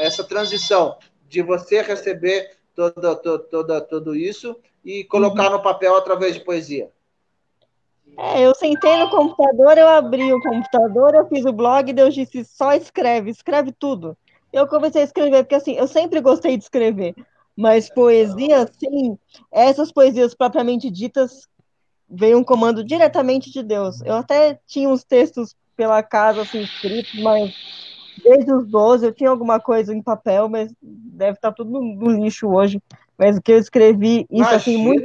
essa transição de você receber toda, toda, toda, tudo isso e colocar uhum. no papel através de poesia? É, eu sentei no computador, eu abri o computador, eu fiz o blog, Deus disse, só escreve, escreve tudo. Eu comecei a escrever, porque assim, eu sempre gostei de escrever, mas poesia, assim, essas poesias propriamente ditas, veio um comando diretamente de Deus. Eu até tinha uns textos pela casa, assim, escritos, mas desde os 12 eu tinha alguma coisa em papel, mas deve estar tudo no, no lixo hoje. Mas o que eu escrevi, isso Imagina. assim, muito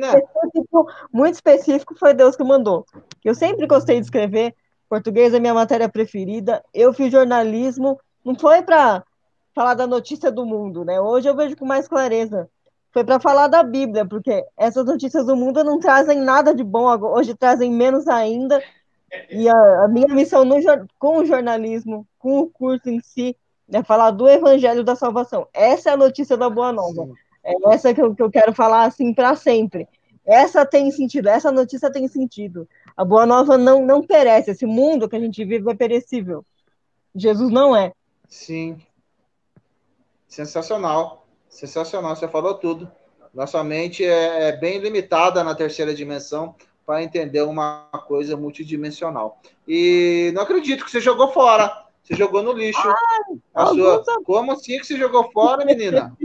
específico, muito específico, foi Deus que mandou. Eu sempre gostei de escrever, português é minha matéria preferida. Eu fiz jornalismo, não foi para falar da notícia do mundo, né? Hoje eu vejo com mais clareza. Foi para falar da Bíblia, porque essas notícias do mundo não trazem nada de bom, hoje trazem menos ainda. E a, a minha missão no, com o jornalismo, com o curso em si, é falar do Evangelho da Salvação. Essa é a notícia da Boa Nova. É essa que eu, que eu quero falar assim para sempre. Essa tem sentido, essa notícia tem sentido. A Boa Nova não, não perece. Esse mundo que a gente vive é perecível. Jesus não é. Sim. Sensacional. Sensacional, você falou tudo. Nossa mente é, é bem limitada na terceira dimensão para entender uma coisa multidimensional. E não acredito que você jogou fora. Você jogou no lixo. a sua... Como assim que você jogou fora, menina?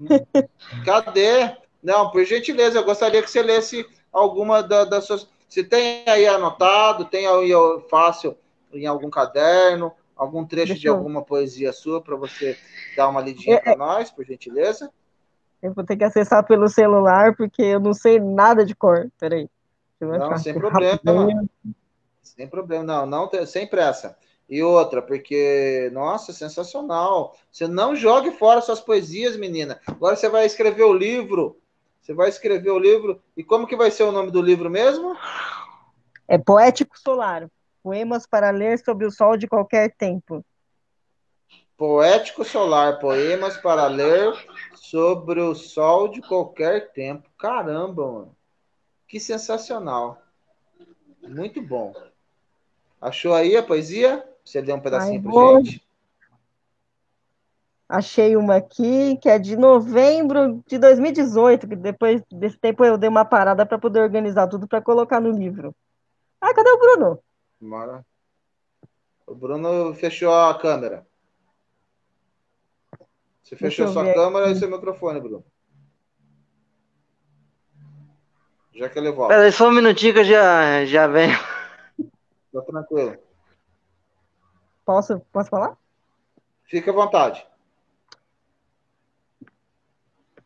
Cadê? Não, por gentileza, eu gostaria que você lesse alguma da, das suas. Se tem aí anotado, tem aí fácil em algum caderno, algum trecho Deixa de eu... alguma poesia sua para você dar uma lidinha é, para é. nós, por gentileza? Eu vou ter que acessar pelo celular porque eu não sei nada de cor. Peraí. Não, sem problema. Sem problema, não, não sem pressa. E outra, porque, nossa, sensacional. Você não jogue fora suas poesias, menina. Agora você vai escrever o livro. Você vai escrever o livro. E como que vai ser o nome do livro mesmo? É Poético Solar. Poemas para ler sobre o sol de qualquer tempo. Poético Solar. Poemas para ler sobre o sol de qualquer tempo. Caramba, mano. Que sensacional. Muito bom. Achou aí a poesia? Você deu um pedacinho para gente? Achei uma aqui que é de novembro de 2018, que depois desse tempo eu dei uma parada para poder organizar tudo para colocar no livro. Ah, cadê o Bruno? Bora. O Bruno fechou a câmera. Você fechou sua câmera aqui. e seu microfone, Bruno. Já que ele volta. Peraí, só um minutinho que eu já, já venho. Tá tranquilo. Posso, posso falar? Fique à vontade.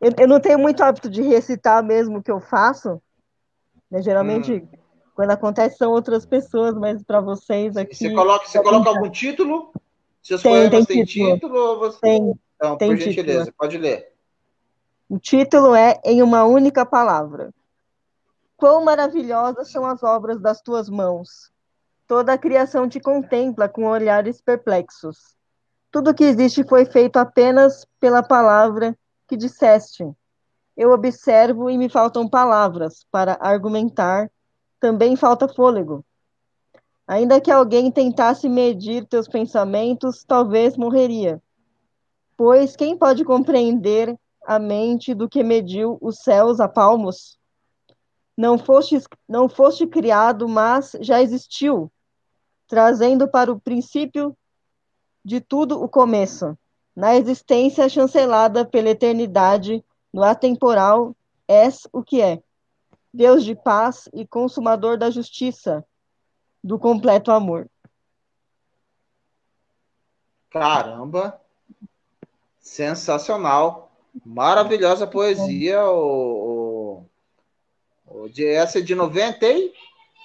Eu, eu, não tenho muito hábito de recitar mesmo o que eu faço. Né? Geralmente, hum. quando acontece, são outras pessoas, mas para vocês aqui. Você coloca, você coloca algum título? Seus tem, poemas têm título? título você... Tem. Então, tem por gentileza, título. pode ler. O título é Em uma única palavra. Quão maravilhosas são as obras das tuas mãos. Toda a criação te contempla com olhares perplexos. Tudo que existe foi feito apenas pela palavra que disseste. Eu observo e me faltam palavras para argumentar, também falta fôlego. Ainda que alguém tentasse medir teus pensamentos, talvez morreria. Pois quem pode compreender a mente do que mediu os céus a palmos? Não foste, não foste criado, mas já existiu, trazendo para o princípio de tudo o começo. Na existência chancelada pela eternidade, no atemporal, és o que é. Deus de paz e consumador da justiça, do completo amor. Caramba! Sensacional! Maravilhosa poesia, o, de, essa é de 90 e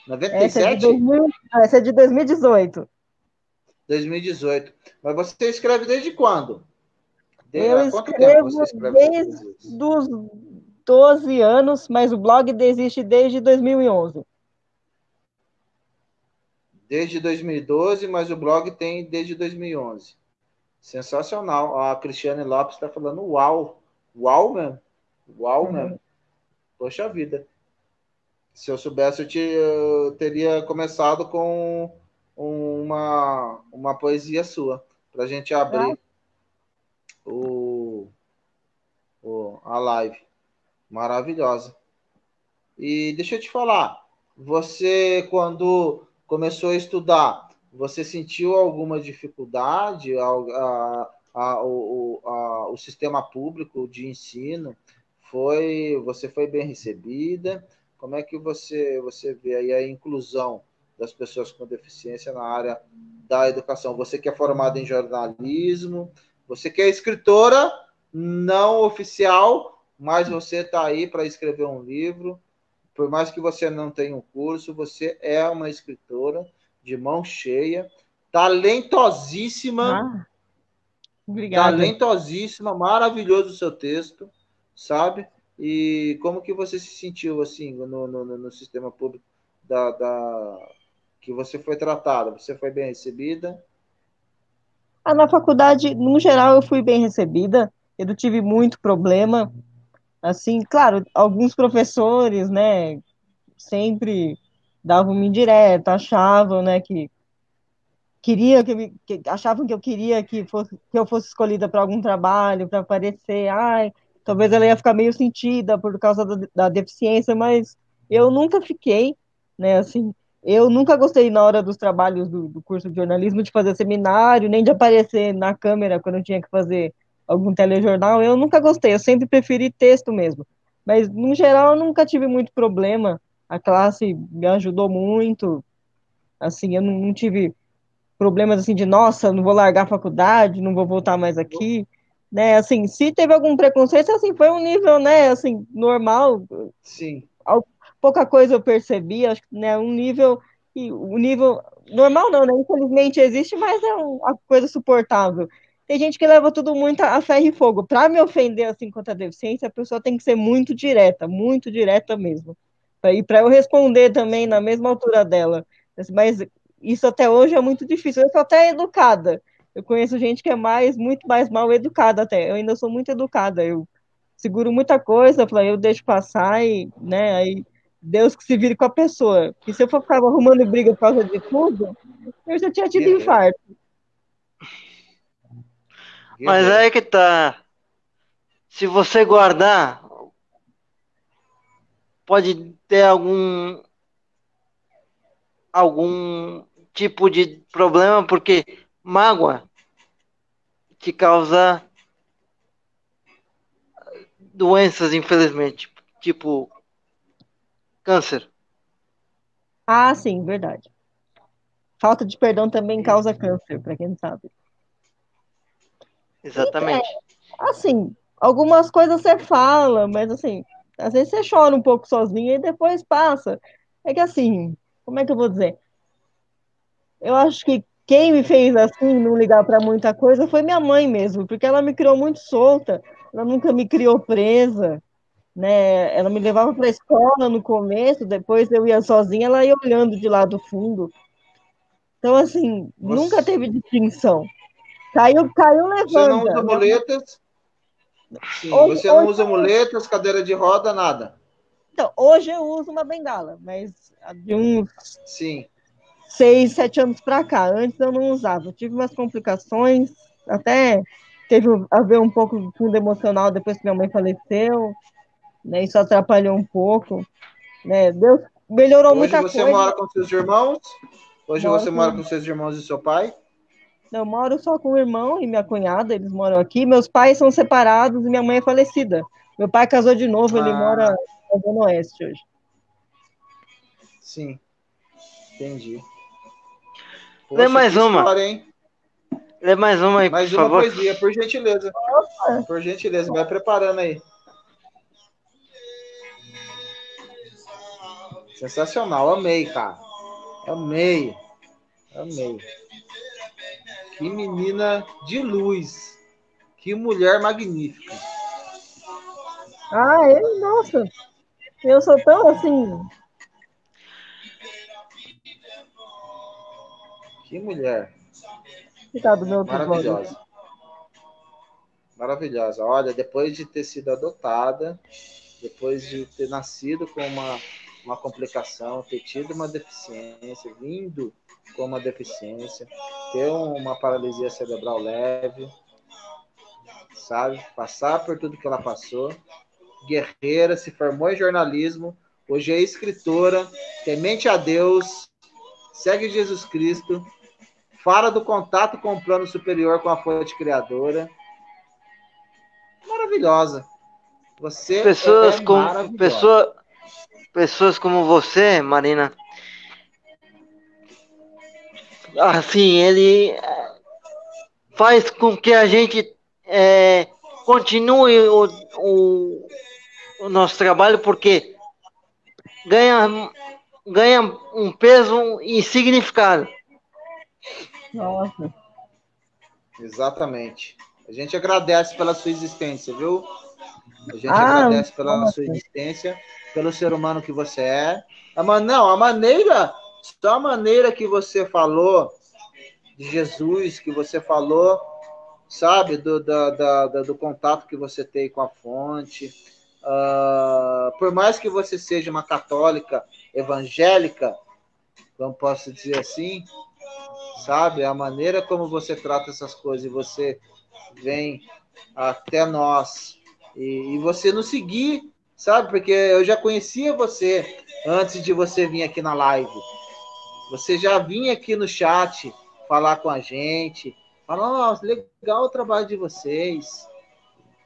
97? Essa é de, 2000, essa é de 2018. 2018. Mas você escreve desde quando? Eu escrevo desde os 12 anos, mas o blog desiste desde 2011. Desde 2012, mas o blog tem desde 2011. Sensacional. A Cristiane Lopes está falando uau. Uau, mesmo. Uau, uhum. mesmo. Poxa vida. Se eu soubesse, eu, te, eu teria começado com uma, uma poesia sua, para a gente abrir o, o, a live. Maravilhosa. E deixa eu te falar, você, quando começou a estudar, você sentiu alguma dificuldade? A, a, a, o, a, o sistema público de ensino foi, você foi bem recebida? Como é que você, você vê aí a inclusão das pessoas com deficiência na área da educação? Você que é formado em jornalismo, você que é escritora não oficial, mas você está aí para escrever um livro. Por mais que você não tenha um curso, você é uma escritora de mão cheia, talentosíssima. Ah, obrigado. Talentosíssima, maravilhoso o seu texto, sabe? E como que você se sentiu assim no, no, no sistema público da, da, que você foi tratada? Você foi bem recebida? Ah, na faculdade, no geral, eu fui bem recebida. Eu não tive muito problema. Assim, claro, alguns professores, né, sempre davam uma indireta, achavam, né, que queria que, que, achavam que eu queria que fosse que eu fosse escolhida para algum trabalho, para aparecer, ai, talvez ela ia ficar meio sentida por causa da, da deficiência, mas eu nunca fiquei, né, assim, eu nunca gostei na hora dos trabalhos do, do, curso de jornalismo de fazer seminário, nem de aparecer na câmera quando eu tinha que fazer algum telejornal. Eu nunca gostei, eu sempre preferi texto mesmo. Mas, no geral, eu nunca tive muito problema. A classe me ajudou muito. Assim, eu não, não tive problemas assim de, nossa, não vou largar a faculdade, não vou voltar mais aqui. Né, assim, se teve algum preconceito, assim, foi um nível, né, assim, normal. Sim pouca coisa eu percebi, acho que né, um nível, o nível normal não, né? Infelizmente existe, mas é uma coisa suportável. Tem gente que leva tudo muito a ferro e fogo. Para me ofender assim contra a deficiência, a pessoa tem que ser muito direta, muito direta mesmo. E para eu responder também na mesma altura dela. Mas isso até hoje é muito difícil. Eu sou até educada. Eu conheço gente que é mais, muito mais mal educada até. Eu ainda sou muito educada. Eu seguro muita coisa, eu deixo passar e, né, aí Deus que se vire com a pessoa. E se eu for ficar arrumando briga por causa de tudo, eu já tinha tido infarto. Mas é que tá. Se você guardar, pode ter algum algum tipo de problema, porque mágoa te causa doenças, infelizmente, tipo Câncer. Ah, sim, verdade. Falta de perdão também causa câncer, para quem não sabe. Exatamente. É, assim, algumas coisas você fala, mas assim, às vezes você chora um pouco sozinha e depois passa. É que assim, como é que eu vou dizer? Eu acho que quem me fez assim, não ligar para muita coisa, foi minha mãe mesmo, porque ela me criou muito solta, ela nunca me criou presa né? Ela me levava para a escola no começo, depois eu ia sozinha, ela ia olhando de lá do fundo. Então, assim, Nossa. nunca teve distinção. Caiu, caiu levando. Você não usa muletas? Sim, hoje, você não hoje, usa muletas, cadeira de roda, nada? Então, hoje eu uso uma bengala, mas de uns Sim. seis, sete anos para cá. Antes eu não usava. Eu tive umas complicações, até teve a ver um pouco com fundo emocional depois que minha mãe faleceu né? Isso atrapalhou um pouco, né? Deus melhorou Hoje muita coisa. Hoje você mora com seus irmãos? Hoje moro você com... mora com seus irmãos e seu pai? Eu moro só com o irmão e minha cunhada, eles moram aqui. Meus pais são separados e minha mãe é falecida. Meu pai casou de novo, ah. ele mora na Zona Oeste hoje. Sim, entendi. Poxa, Lê mais uma. História, hein? Lê mais uma aí, mais por uma favor. poesia, por gentileza. Opa. Por gentileza, vai preparando aí. Sensacional, amei, cara. Amei. Amei. Que menina de luz. Que mulher magnífica. Ah, eu, nossa. Eu sou tão assim. Que mulher. Coitado meu Maravilhosa. Maravilhosa. Olha, depois de ter sido adotada, depois de ter nascido com uma uma complicação, ter tido uma deficiência, vindo com uma deficiência, ter uma paralisia cerebral leve, sabe? Passar por tudo que ela passou. Guerreira, se formou em jornalismo, hoje é escritora, temente a Deus, segue Jesus Cristo, fala do contato com o plano superior com a fonte criadora. Maravilhosa. Você pessoas é com pessoa, pessoas como você, Marina, assim, ele eh, faz com que a gente é, continue o, o, o, nosso trabalho, porque ganha, ganha um peso e significado. Nossa. Exatamente. A gente agradece pela sua existência, viu? A gente ah, agradece pela sua existência pelo ser humano que você é. A man... Não, a maneira Só a maneira que você falou de Jesus, que você falou, sabe, do, da, da, do contato que você tem com a fonte. Uh, por mais que você seja uma católica evangélica, como posso dizer assim, sabe, a maneira como você trata essas coisas e você vem até nós e, e você nos seguir, sabe, porque eu já conhecia você antes de você vir aqui na live. Você já vinha aqui no chat falar com a gente, falar, nossa, legal o trabalho de vocês,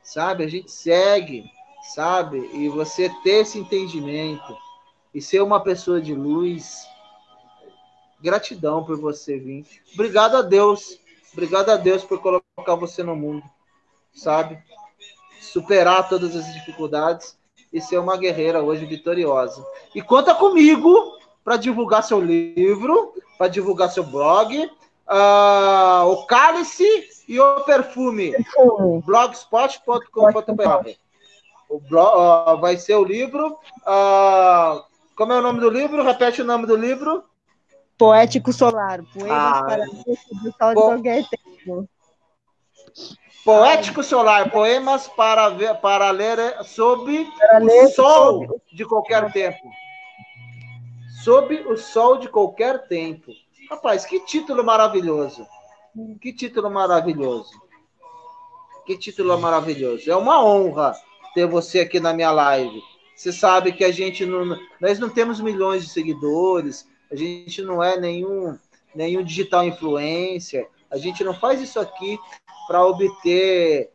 sabe? A gente segue, sabe? E você ter esse entendimento e ser uma pessoa de luz. Gratidão por você vir. Obrigado a Deus. Obrigado a Deus por colocar você no mundo, sabe? Superar todas as dificuldades e ser uma guerreira hoje vitoriosa. E conta comigo para divulgar seu livro, para divulgar seu blog, uh, o cálice e o perfume. blogspot.com.br. O blog, uh, vai ser o livro. Uh, como é o nome do livro? Repete o nome do livro. Poético Solar. Poemas ah, para sol de qualquer tempo. Poético Solar, poemas para, ver, para ler sob para ler o sol sobre... de qualquer tempo. Sob o sol de qualquer tempo. Rapaz, que título maravilhoso. Que título maravilhoso. Que título maravilhoso. É uma honra ter você aqui na minha live. Você sabe que a gente não. Nós não temos milhões de seguidores, a gente não é nenhum, nenhum digital influencer, a gente não faz isso aqui para obter,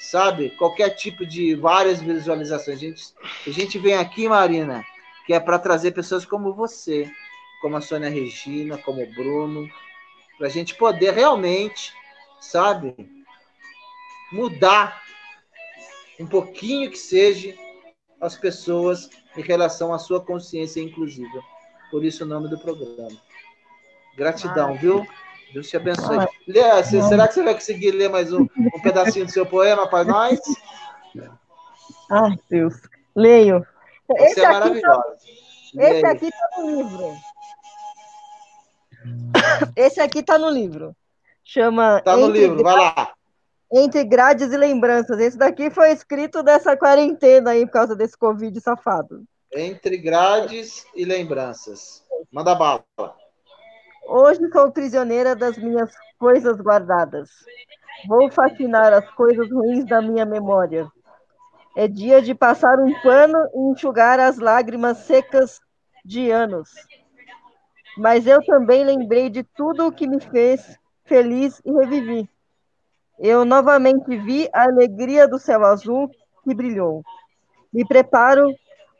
sabe, qualquer tipo de várias visualizações. A gente, a gente vem aqui, Marina, que é para trazer pessoas como você, como a Sônia Regina, como o Bruno, para a gente poder realmente, sabe, mudar um pouquinho que seja as pessoas em relação à sua consciência inclusiva. Por isso o nome do programa. Gratidão, Ai. viu? Deus te abençoe. Lê, será que você vai conseguir ler mais um, um pedacinho do seu poema para nós? Ai, Deus. Leio. Você esse é maravilhosa. Tá, esse aqui está no livro. Esse aqui está no livro. Chama. Está no livro, vai lá. Entre grades e lembranças. Esse daqui foi escrito dessa quarentena aí, por causa desse Covid safado. Entre grades e lembranças. Manda bala. Hoje sou prisioneira das minhas coisas guardadas. Vou fascinar as coisas ruins da minha memória. É dia de passar um pano e enxugar as lágrimas secas de anos mas eu também lembrei de tudo o que me fez feliz e revivi. Eu novamente vi a alegria do céu azul que brilhou. Me preparo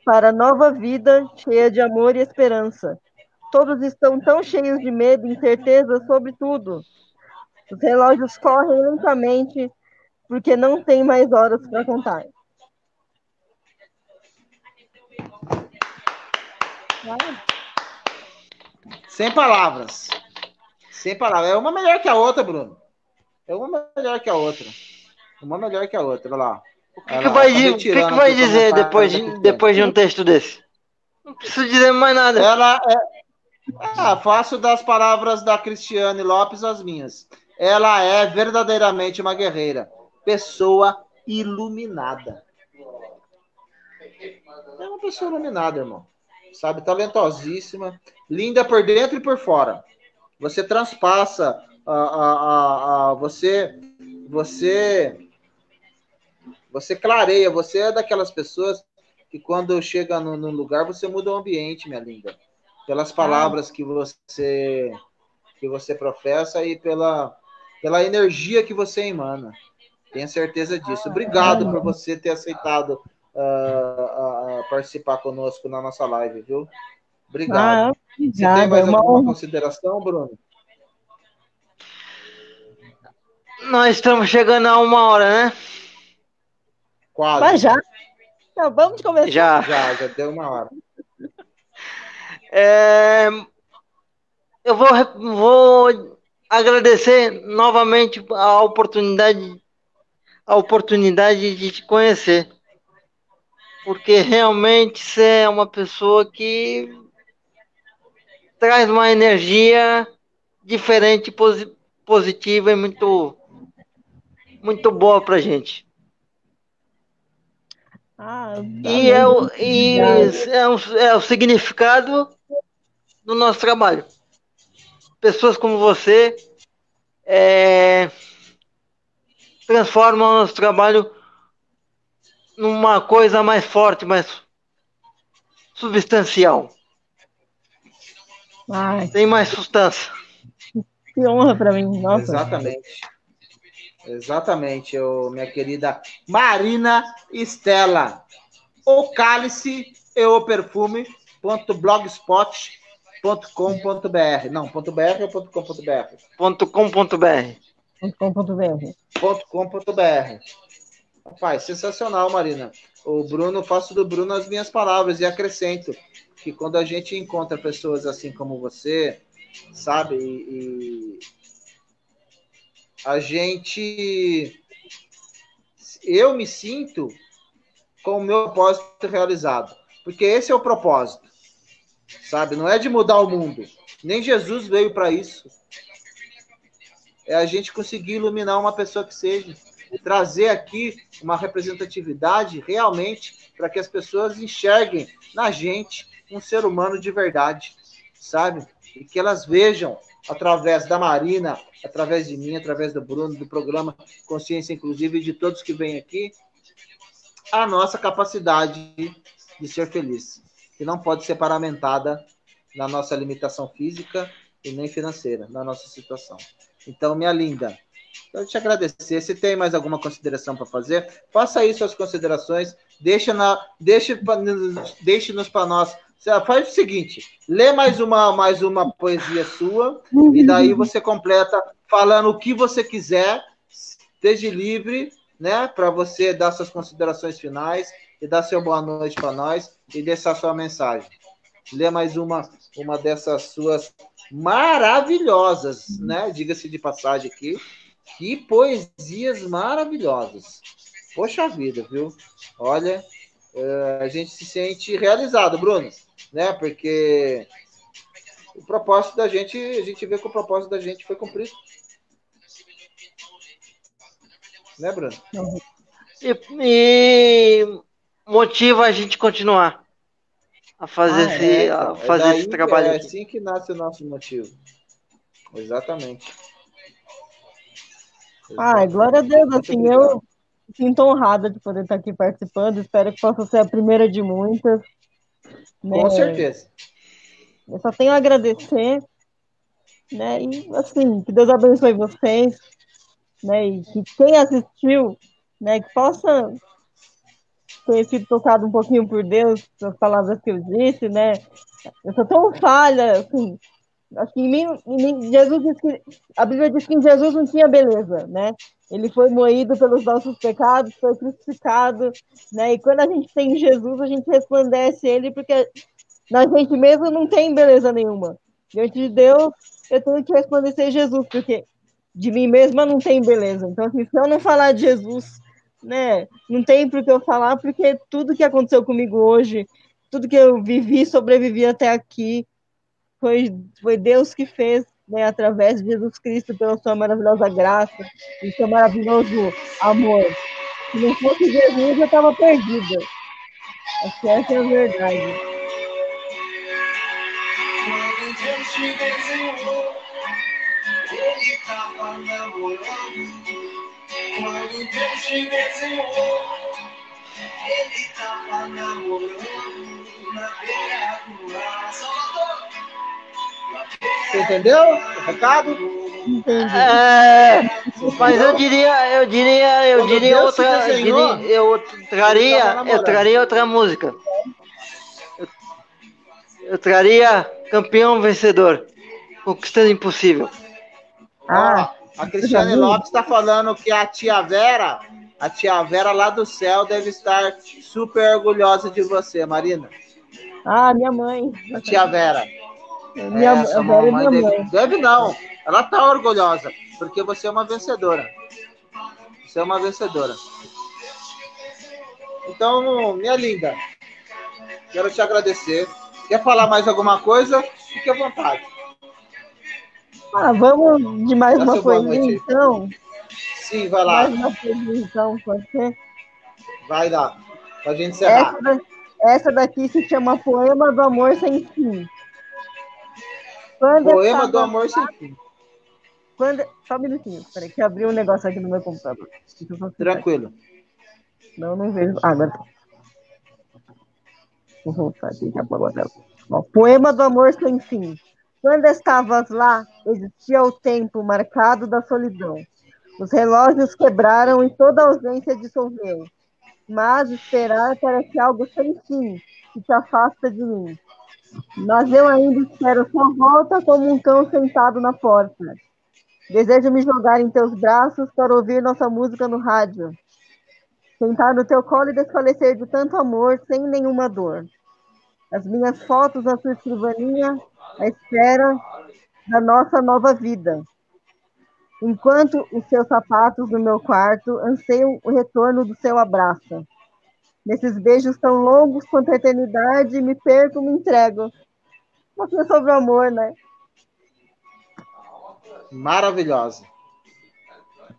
para nova vida cheia de amor e esperança. Todos estão tão cheios de medo e incerteza sobre tudo. Os relógios correm lentamente porque não tem mais horas para contar. Sem palavras. Sem palavras. É uma melhor que a outra, Bruno. É uma melhor que a outra. Uma melhor que a outra. Olha lá. O que, que vai, tá que que vai dizer depois de, depois de um texto desse? Não preciso dizer mais nada. Ela é. Ah, faço das palavras da Cristiane Lopes as minhas. Ela é verdadeiramente uma guerreira. Pessoa iluminada. É uma pessoa iluminada, irmão sabe? Talentosíssima, linda por dentro e por fora. Você transpassa, a, a, a, você, você, você clareia. Você é daquelas pessoas que quando chega no lugar você muda o ambiente, minha linda, pelas palavras que você que você professa e pela pela energia que você emana. Tenho certeza disso. Obrigado por você ter aceitado uh, uh, participar conosco na nossa live, viu? Obrigado. Ah, Você tem mais é alguma consideração, Bruno? Nós estamos chegando a uma hora, né? Quase. Mas já. Então, vamos começar. Já. Já, já deu uma hora. É, eu vou, vou agradecer novamente a oportunidade, a oportunidade de te conhecer porque realmente você é uma pessoa que traz uma energia diferente, positiva e muito, muito boa pra gente. Ah, e é o, e é, o, é o significado do nosso trabalho. Pessoas como você é, transformam o nosso trabalho numa coisa mais forte, mais substancial. Ai. Tem mais substância. Que honra para mim, nossa. Exatamente. Exatamente, eu, minha querida Marina Estela. O cálice e o perfume. blogspot.com.br Não, .br ou .com.br? .com.br. Ponto .com.br. Rapaz, sensacional, Marina. O Bruno, faço do Bruno as minhas palavras e acrescento que quando a gente encontra pessoas assim como você, sabe, e, e a gente. Eu me sinto com o meu propósito realizado. Porque esse é o propósito. Sabe? Não é de mudar o mundo. Nem Jesus veio para isso. É a gente conseguir iluminar uma pessoa que seja. Trazer aqui uma representatividade realmente para que as pessoas enxerguem na gente um ser humano de verdade, sabe? E que elas vejam através da Marina, através de mim, através do Bruno, do programa Consciência Inclusiva e de todos que vêm aqui, a nossa capacidade de ser feliz, que não pode ser paramentada na nossa limitação física e nem financeira, na nossa situação. Então, minha linda, quero te agradecer. Se tem mais alguma consideração para fazer, faça aí suas considerações, deixa na, deixe, deixe-nos para nós faz o seguinte, lê mais uma, mais uma poesia sua e daí você completa falando o que você quiser, esteja livre, né, para você dar suas considerações finais e dar seu boa noite para nós e deixar sua mensagem. Lê mais uma, uma dessas suas maravilhosas, né? Diga-se de passagem aqui. Que poesias maravilhosas. Poxa vida, viu? Olha, eh, a gente se sente realizado, Bruno né? Porque o propósito da gente, a gente vê que o propósito da gente foi cumprido. Né, Bruno? E, e motiva a gente continuar a fazer, ah, esse, é, a então. fazer é esse trabalho. É assim que nasce o nosso motivo. Exatamente. Ai, glória a Deus, assim, eu sinto honrada de poder estar aqui participando, espero que possa ser a primeira de muitas. Né? Com certeza. Eu só tenho a agradecer, né? E assim, que Deus abençoe vocês, né? E que quem assistiu, né, que possa ter sido tocado um pouquinho por Deus, pelas palavras que eu disse, né? Eu sou tão falha, assim, acho que em mim, em mim, Jesus diz que a Bíblia diz que em Jesus não tinha beleza, né? Ele foi moído pelos nossos pecados, foi crucificado, né? E quando a gente tem Jesus, a gente resplandece ele, porque na gente mesmo não tem beleza nenhuma. Diante de Deus, eu tenho que resplandecer Jesus, porque de mim mesma não tem beleza. Então, assim, se eu não falar de Jesus, né? Não tem por que eu falar, porque tudo que aconteceu comigo hoje, tudo que eu vivi, sobrevivi até aqui, foi, foi Deus que fez, né, através de Jesus Cristo, pela sua maravilhosa graça e seu maravilhoso amor. Se não fosse Jesus, eu estava perdida. Essa é a verdade. Quando Deus te desenhou, Ele estava namorando. Quando Deus te desenhou, Ele estava namorando na beira do mar. Você entendeu o recado? É, mas eu diria, eu diria, eu diria outra, eu, diria, eu traria, eu traria outra música. Eu, eu traria campeão vencedor, conquistando impossível. Ah, a Cristiane Lopes está falando que a tia Vera, a tia Vera lá do céu deve estar super orgulhosa de você, Marina. Ah, minha mãe. A tia Vera. Minha, Essa mamãe deve, deve não. Ela tá orgulhosa, porque você é uma vencedora. Você é uma vencedora. Então, minha linda, quero te agradecer. Quer falar mais alguma coisa? fique à vontade. Ah, vamos de mais uma poesia, então? Sim, vai lá. Mais uma poesia, então, pode ser? Vai lá, pra gente encerrar. Essa, essa daqui se chama Poema do Amor Sem Fim. Quando Poema do Amor Sem Fim. Quando... Só um minutinho, peraí, que abriu um negócio aqui no meu computador. Tranquilo. Não, não vejo. Ah, agora. Vou voltar aqui, já Ó, Poema do Amor Sem Fim. Quando estavas lá, existia o tempo marcado da solidão. Os relógios quebraram e toda a ausência dissolveu. Mas esperar parece algo sem fim, que te afasta de mim. Mas eu ainda espero sua volta como um cão sentado na porta. Desejo me jogar em teus braços para ouvir nossa música no rádio. Sentar no teu colo e desfalecer de tanto amor sem nenhuma dor. As minhas fotos na sua escrivaninha, à espera da nossa nova vida. Enquanto os seus sapatos no meu quarto anseiam o retorno do seu abraço. Nesses beijos tão longos quanto a eternidade, me perco, me entrego. Uma coisa sobre o amor, né? Maravilhosa.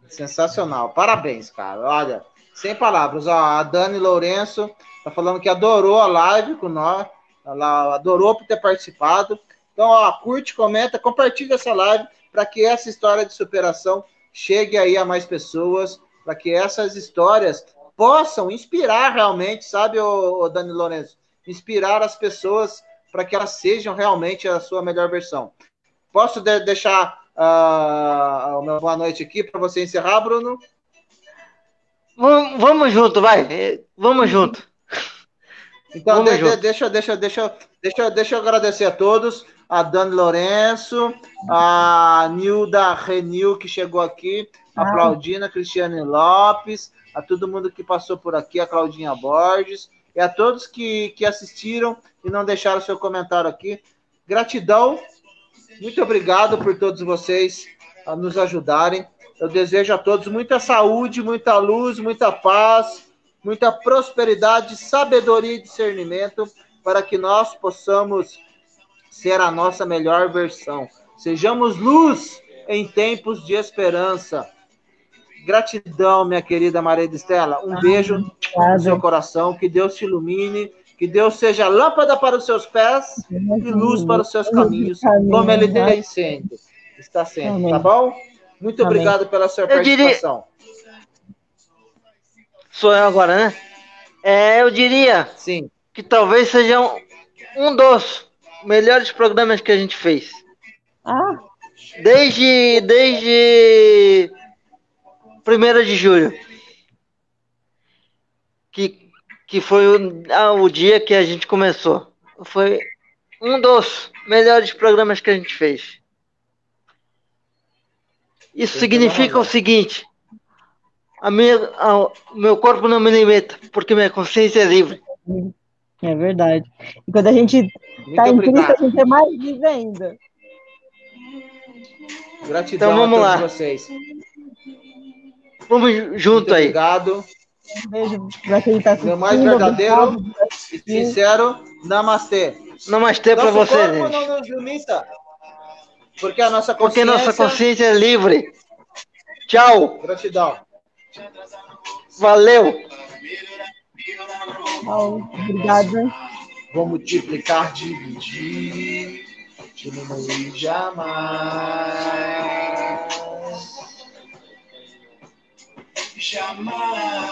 Sensacional. Parabéns, cara. Olha, sem palavras. Ó, a Dani Lourenço tá falando que adorou a live com nós. Ela adorou por ter participado. Então, ó, curte, comenta, compartilha essa live para que essa história de superação chegue aí a mais pessoas, para que essas histórias possam inspirar realmente, sabe, o, Dani Lourenço? Inspirar as pessoas para que elas sejam realmente a sua melhor versão. Posso de deixar uh, uma boa noite aqui para você encerrar, Bruno? Vamos, vamos junto, vai. Vamos junto. Então, de, de, deixa, deixa, deixa, deixa, deixa eu agradecer a todos a Dani Lourenço, a Nilda Renil, que chegou aqui, a ah. Claudina Cristiane Lopes, a todo mundo que passou por aqui, a Claudinha Borges, e a todos que, que assistiram e não deixaram seu comentário aqui. Gratidão, muito obrigado por todos vocês a nos ajudarem. Eu desejo a todos muita saúde, muita luz, muita paz, muita prosperidade, sabedoria e discernimento para que nós possamos ser a nossa melhor versão. Sejamos luz em tempos de esperança. Gratidão, minha querida Maria Estela. Um beijo no seu coração. Que Deus te ilumine. Que Deus seja lâmpada para os seus pés e luz para os seus caminhos, como ele tem sendo. Está sendo, tá bom? Muito obrigado pela sua participação. Sou eu agora, né? É, eu diria Sim. que talvez seja um, um dos melhores programas que a gente fez. Ah. Desde, desde 1 de julho. Que, que foi o, ah, o dia que a gente começou. Foi um dos melhores programas que a gente fez. Isso significa o seguinte: a minha, a, meu corpo não me limita, porque minha consciência é livre. É verdade. E quando a gente está em Cristo, a gente é mais livre ainda. Gratidão então, vamos a todos lá. vocês. Vamos junto Muito aí. Obrigado. Um beijo para quem está assistindo. Meu mais verdadeiro e sincero Namastê. Namastê para você, gente. Não nos limita, porque a nossa consciência... Porque nossa consciência é livre. Tchau. Gratidão. Valeu. Obrigada. Vou multiplicar, dividir, diminuir jamais. Jamais.